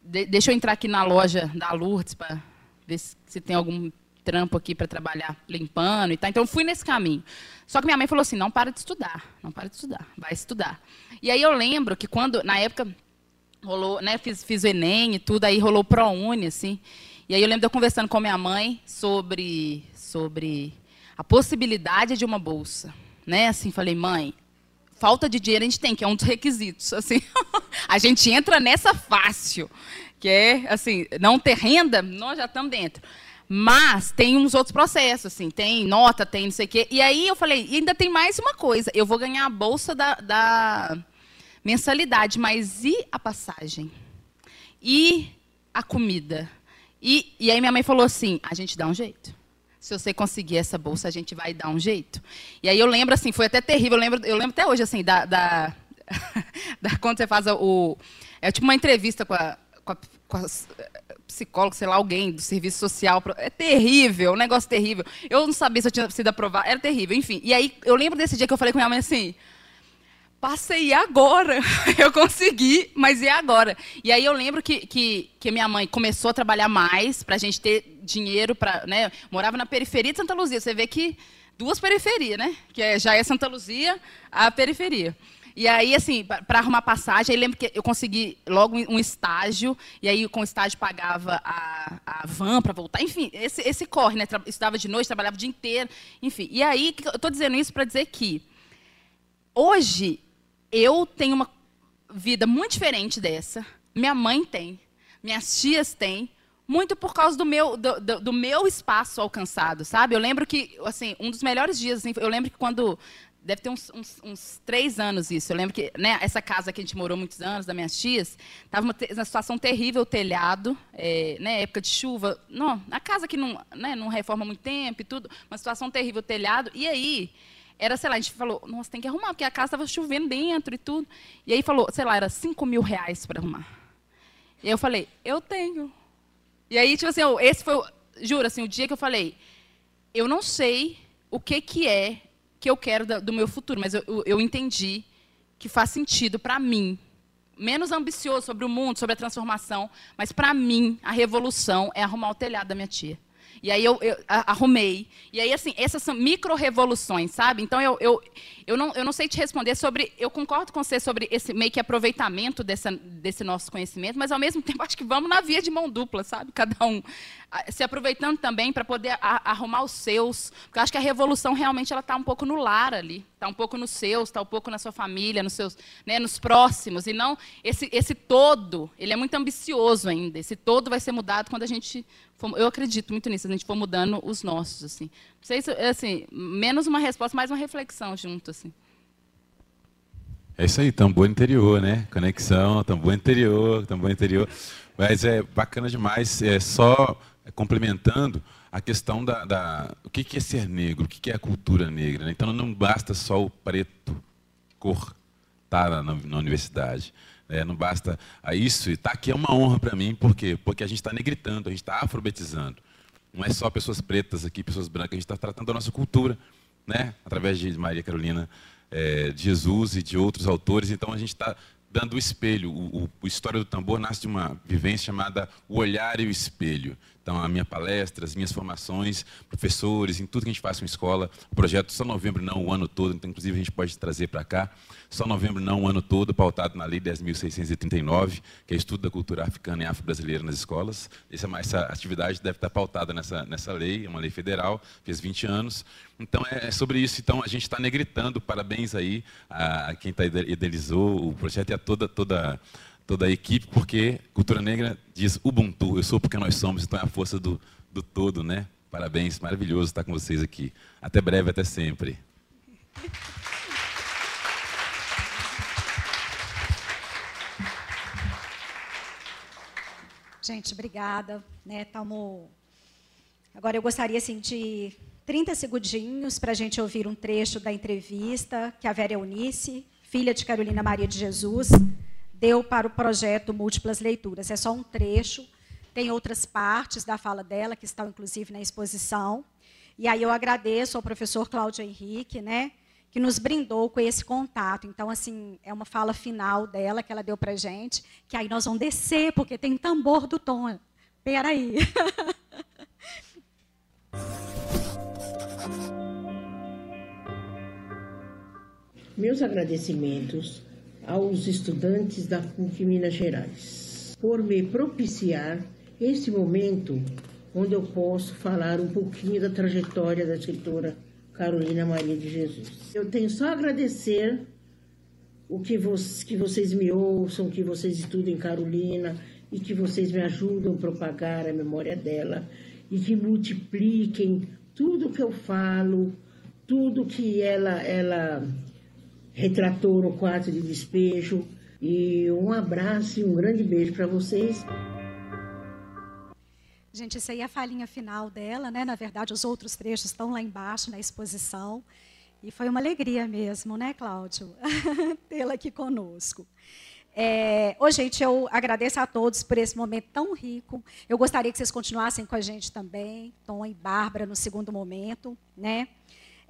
S3: de deixa eu entrar aqui na loja da Lourdes para ver se, se, tem algum trampo aqui para trabalhar limpando e tal. Então, eu fui nesse caminho. Só que minha mãe falou assim, não para de estudar, não para de estudar, vai estudar. E aí eu lembro que quando, na época, rolou, né, fiz, fiz o Enem e tudo, aí rolou ProUni, assim. E aí eu lembro de eu conversando com minha mãe sobre, sobre a possibilidade de uma bolsa, né? Assim, falei, mãe, falta de dinheiro a gente tem, que é um dos requisitos. Assim, a gente entra nessa fácil, que é assim, não ter renda, nós já estamos dentro. Mas tem uns outros processos, assim, tem nota, tem não sei o quê. E aí eu falei, ainda tem mais uma coisa, eu vou ganhar a bolsa da, da mensalidade, mas e a passagem? E a comida? E, e aí minha mãe falou assim, a gente dá um jeito se você conseguir essa bolsa, a gente vai dar um jeito. E aí eu lembro, assim, foi até terrível, eu lembro, eu lembro até hoje, assim, da, da, da quando você faz o... É tipo uma entrevista com a, com a, com a psicólogo, sei lá, alguém do serviço social. É terrível, um negócio terrível. Eu não sabia se eu tinha sido aprovado, era terrível, enfim. E aí eu lembro desse dia que eu falei com minha mãe assim, passei agora. eu consegui, mas e agora? E aí eu lembro que, que, que minha mãe começou a trabalhar mais para a gente ter dinheiro para. Né? Morava na periferia de Santa Luzia. Você vê que duas periferias, né? Que é, já é Santa Luzia, a periferia. E aí, assim, para arrumar passagem, aí lembro que eu consegui logo um estágio, e aí com o estágio pagava a, a van para voltar. Enfim, esse, esse corre, né? Estudava de noite, trabalhava o dia inteiro, enfim. E aí, eu estou dizendo isso para dizer que hoje eu tenho uma vida muito diferente dessa. Minha mãe tem, minhas tias têm, muito por causa do meu, do, do, do, meu espaço alcançado, sabe? Eu lembro que, assim, um dos melhores dias, assim, eu lembro que quando deve ter uns, uns, uns, três anos isso. Eu lembro que né, essa casa que a gente morou muitos anos, das minhas tias, estava uma, uma, situação terrível, o telhado, é, né, época de chuva. Não, a casa que não, né, não reforma muito tempo e tudo, uma situação terrível, o telhado. E aí, era, sei lá, a gente falou, nossa, tem que arrumar, porque a casa estava chovendo dentro e tudo. E aí falou, sei lá, era 5 mil reais para arrumar. E aí eu falei, eu tenho. E aí, tipo assim, esse foi, juro, assim, o dia que eu falei, eu não sei o que, que é que eu quero do meu futuro, mas eu, eu entendi que faz sentido para mim. Menos ambicioso sobre o mundo, sobre a transformação, mas para mim, a revolução é arrumar o telhado da minha tia. E aí eu, eu arrumei. E aí, assim, essas são micro-revoluções, sabe? Então, eu, eu, eu, não, eu não sei te responder sobre... Eu concordo com você sobre esse meio que aproveitamento dessa, desse nosso conhecimento, mas, ao mesmo tempo, acho que vamos na via de mão dupla, sabe? Cada um se aproveitando também para poder arrumar os seus. Porque eu acho que a revolução realmente ela está um pouco no lar ali, está um pouco nos seus, está um pouco na sua família, nos seus, né, nos próximos. E não esse, esse todo, ele é muito ambicioso ainda. Esse todo vai ser mudado quando a gente for, eu acredito muito nisso, a gente for mudando os nossos assim. Não sei se assim, menos uma resposta, mais uma reflexão junto assim.
S2: É isso aí, tambor interior, né? Conexão, tambor interior, tambor interior. Mas é bacana demais, é só complementando a questão da, da o que, é ser negro, o que, é a cultura negra. Né? Então não basta só o preto cor tá na, na universidade. Né? Não basta a isso. E tá aqui é uma honra para mim, por quê? Porque a gente está negritando, a gente está afrobetizando. Não é só pessoas pretas aqui, pessoas brancas, a gente está tratando da nossa cultura, né? através de Maria Carolina é, de Jesus e de outros autores. Então a gente está dando o espelho. O, o, o, História do Tambor nasce de uma vivência chamada O Olhar e o Espelho. Então, a minha palestra, as minhas formações, professores, em tudo que a gente faz com escola, o projeto só novembro não, o ano todo, então, inclusive, a gente pode trazer para cá, só novembro não, o ano todo, pautado na Lei 10.639, que é estudo da cultura africana e afro-brasileira nas escolas. Essa, essa atividade deve estar pautada nessa, nessa lei, é uma lei federal, fez 20 anos. Então, é, é sobre isso. Então, a gente está negritando, parabéns aí a, a quem tá, idealizou o projeto e a toda, toda toda a equipe, porque Cultura Negra diz Ubuntu, eu sou porque nós somos, então é a força do, do todo, né? Parabéns, maravilhoso estar com vocês aqui. Até breve, até sempre.
S1: Gente, obrigada. Né, tamo... Agora eu gostaria assim, de 30 segundinhos para a gente ouvir um trecho da entrevista que a Vera Eunice, filha de Carolina Maria de Jesus, deu para o projeto Múltiplas Leituras. É só um trecho, tem outras partes da fala dela, que estão, inclusive, na exposição. E aí eu agradeço ao professor Cláudio Henrique, né, que nos brindou com esse contato. Então, assim, é uma fala final dela que ela deu para gente, que aí nós vamos descer, porque tem tambor do tom. Espera aí.
S8: Meus agradecimentos aos estudantes da PUC Minas Gerais por me propiciar esse momento onde eu posso falar um pouquinho da trajetória da escritora Carolina Maria de Jesus. Eu tenho só a agradecer o que, vo que vocês me ouçam, que vocês estudem Carolina e que vocês me ajudam a propagar a memória dela e que multipliquem tudo que eu falo, tudo que ela ela retratou no quarto de despejo. E um abraço e um grande beijo para vocês.
S1: Gente, essa aí é a falinha final dela, né? Na verdade, os outros trechos estão lá embaixo na exposição. E foi uma alegria mesmo, né, Cláudio? Tê-la aqui conosco. É, ô, gente, eu agradeço a todos por esse momento tão rico. Eu gostaria que vocês continuassem com a gente também, Tom e Bárbara, no segundo momento, né?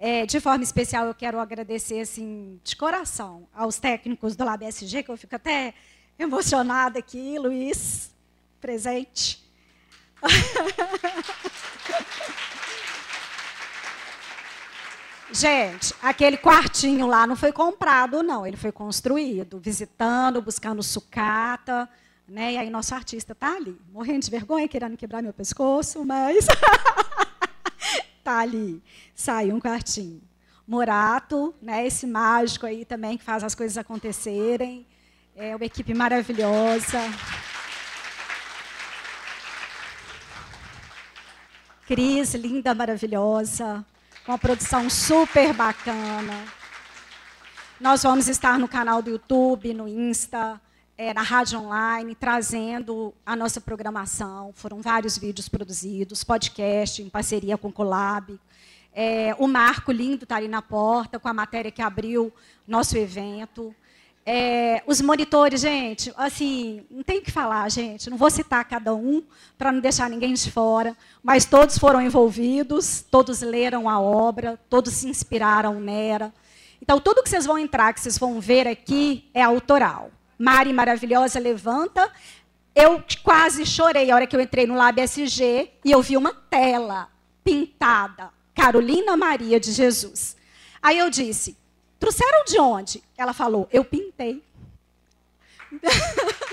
S1: É, de forma especial, eu quero agradecer assim, de coração aos técnicos do LabSG, que eu fico até emocionada aqui, Luiz, presente. Gente, aquele quartinho lá não foi comprado, não. Ele foi construído, visitando, buscando sucata. Né? E aí nosso artista está ali, morrendo de vergonha, querendo quebrar meu pescoço, mas está ali. Saiu um quartinho. Morato, né, esse mágico aí também que faz as coisas acontecerem. É uma equipe maravilhosa. Cris, linda, maravilhosa uma produção super bacana. Nós vamos estar no canal do YouTube, no Insta, é, na rádio online, trazendo a nossa programação. Foram vários vídeos produzidos, podcast em parceria com o Colab. É, o Marco Lindo está ali na porta, com a matéria que abriu nosso evento. É, os monitores, gente, assim, não tem o que falar, gente. Não vou citar cada um para não deixar ninguém de fora, mas todos foram envolvidos, todos leram a obra, todos se inspiraram nela. Então, tudo que vocês vão entrar, que vocês vão ver aqui, é autoral. Mari Maravilhosa levanta. Eu quase chorei a hora que eu entrei no Lab SG e eu vi uma tela pintada, Carolina Maria de Jesus. Aí eu disse: Trouxeram de onde? Ela falou: Eu pintei.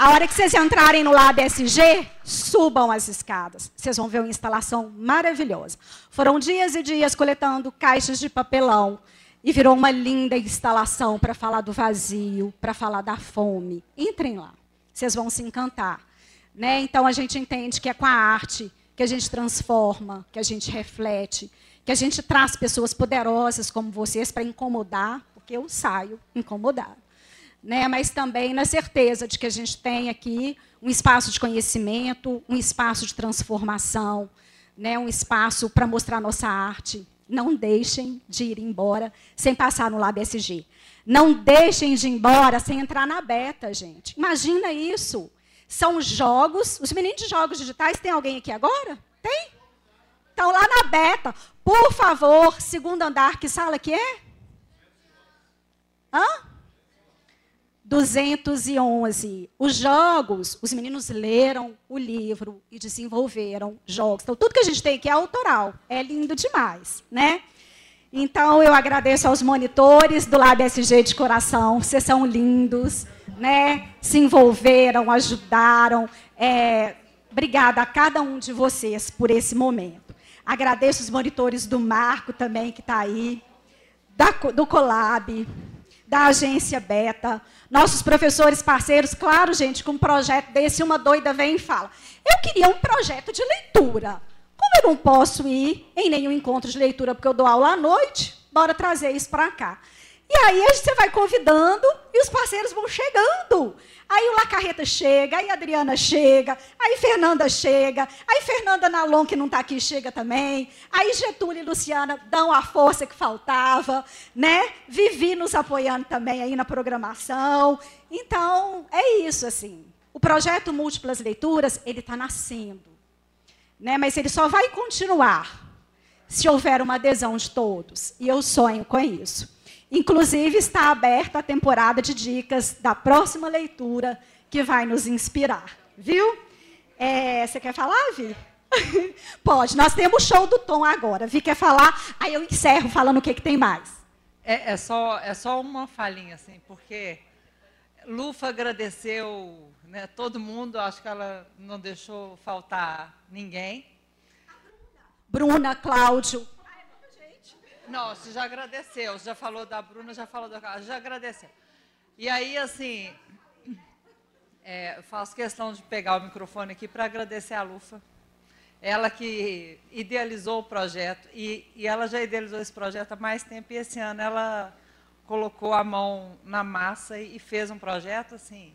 S1: A hora que vocês entrarem no Lab SG, subam as escadas. Vocês vão ver uma instalação maravilhosa. Foram dias e dias coletando caixas de papelão e virou uma linda instalação para falar do vazio, para falar da fome. Entrem lá, vocês vão se encantar. Né? Então a gente entende que é com a arte que a gente transforma, que a gente reflete, que a gente traz pessoas poderosas como vocês para incomodar, porque eu saio incomodada. Né? Mas também na certeza de que a gente tem aqui um espaço de conhecimento, um espaço de transformação, né? um espaço para mostrar nossa arte. Não deixem de ir embora sem passar no Lab SG. Não deixem de ir embora sem entrar na beta, gente. Imagina isso. São jogos. Os meninos de jogos digitais, tem alguém aqui agora? Tem? Estão lá na beta. Por favor, segundo andar, que sala que é? Hã? 211. Os jogos, os meninos leram o livro e desenvolveram jogos. Então, tudo que a gente tem aqui é autoral. É lindo demais, né? Então, eu agradeço aos monitores do Lab SG de coração. Vocês são lindos né, se envolveram, ajudaram. É, obrigada a cada um de vocês por esse momento. Agradeço os monitores do Marco também, que está aí, da, do Colab, da agência Beta, nossos professores parceiros. Claro, gente, com um projeto desse, uma doida vem e fala: Eu queria um projeto de leitura. Como eu não posso ir em nenhum encontro de leitura porque eu dou aula à noite, bora trazer isso para cá. E aí você vai convidando e os parceiros vão chegando. Aí o Lacarreta chega, aí a Adriana chega, aí Fernanda chega, aí Fernanda Nalon, que não está aqui, chega também. Aí Getúlio e Luciana dão a força que faltava, né? Vivi nos apoiando também aí na programação. Então, é isso, assim. O projeto Múltiplas Leituras, ele está nascendo. Né? Mas ele só vai continuar se houver uma adesão de todos. E eu sonho com isso. Inclusive, está aberta a temporada de dicas da próxima leitura que vai nos inspirar. Viu? É, você quer falar, Vi? Pode. Nós temos o show do Tom agora. Vi quer falar, aí eu encerro falando o que, que tem mais.
S9: É, é, só, é só uma falinha, assim, porque Lufa agradeceu né, todo mundo, acho que ela não deixou faltar ninguém.
S1: Bruna, Cláudio,
S9: não, você já agradeceu. Já falou da Bruna, já falou da. Já agradeceu. E aí, assim, é, faço questão de pegar o microfone aqui para agradecer a Lufa. Ela que idealizou o projeto, e, e ela já idealizou esse projeto há mais tempo, e esse ano ela colocou a mão na massa e, e fez um projeto assim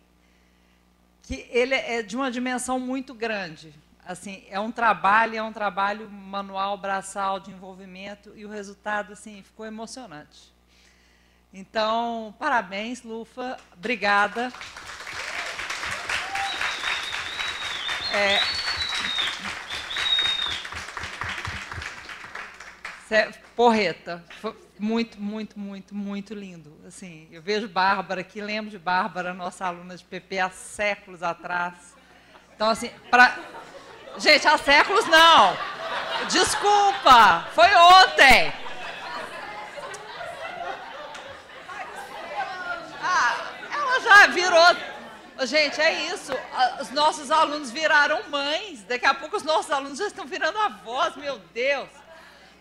S9: que ele é de uma dimensão muito grande assim, é um trabalho, é um trabalho manual, braçal, de envolvimento, e o resultado, assim, ficou emocionante. Então, parabéns, Lufa, obrigada. É, porreta, muito, muito, muito, muito lindo. Assim, eu vejo Bárbara aqui, lembro de Bárbara, nossa aluna de PP há séculos atrás. Então, assim, para Gente, há séculos não. Desculpa, foi ontem. Ah, ela já virou. Gente, é isso. Os nossos alunos viraram mães. Daqui a pouco os nossos alunos já estão virando avós, meu Deus.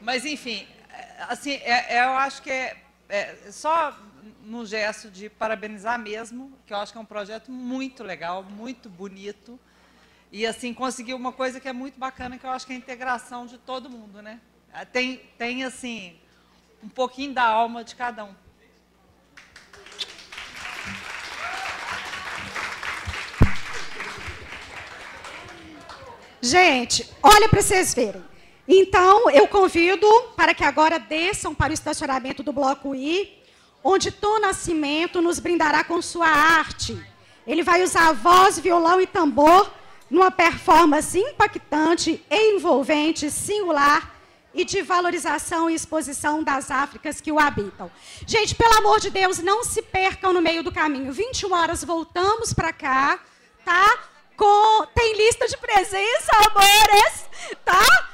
S9: Mas, enfim, é, assim, é, é, eu acho que é, é só num gesto de parabenizar mesmo, que eu acho que é um projeto muito legal, muito bonito. E, assim, conseguiu uma coisa que é muito bacana, que eu acho que é a integração de todo mundo, né? Tem, tem assim, um pouquinho da alma de cada um.
S1: Gente, olha para vocês verem. Então, eu convido para que agora desçam para o estacionamento do Bloco I, onde Tom Nascimento nos brindará com sua arte. Ele vai usar voz, violão e tambor numa performance impactante, envolvente, singular e de valorização e exposição das Áfricas que o habitam. Gente, pelo amor de Deus, não se percam no meio do caminho. 21 horas voltamos para cá, tá? com. Tem lista de presença, amores, tá?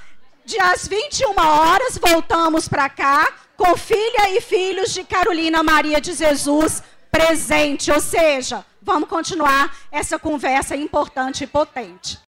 S1: De às 21 horas, voltamos para cá com filha e filhos de Carolina Maria de Jesus presente. Ou seja, vamos continuar essa conversa importante e potente.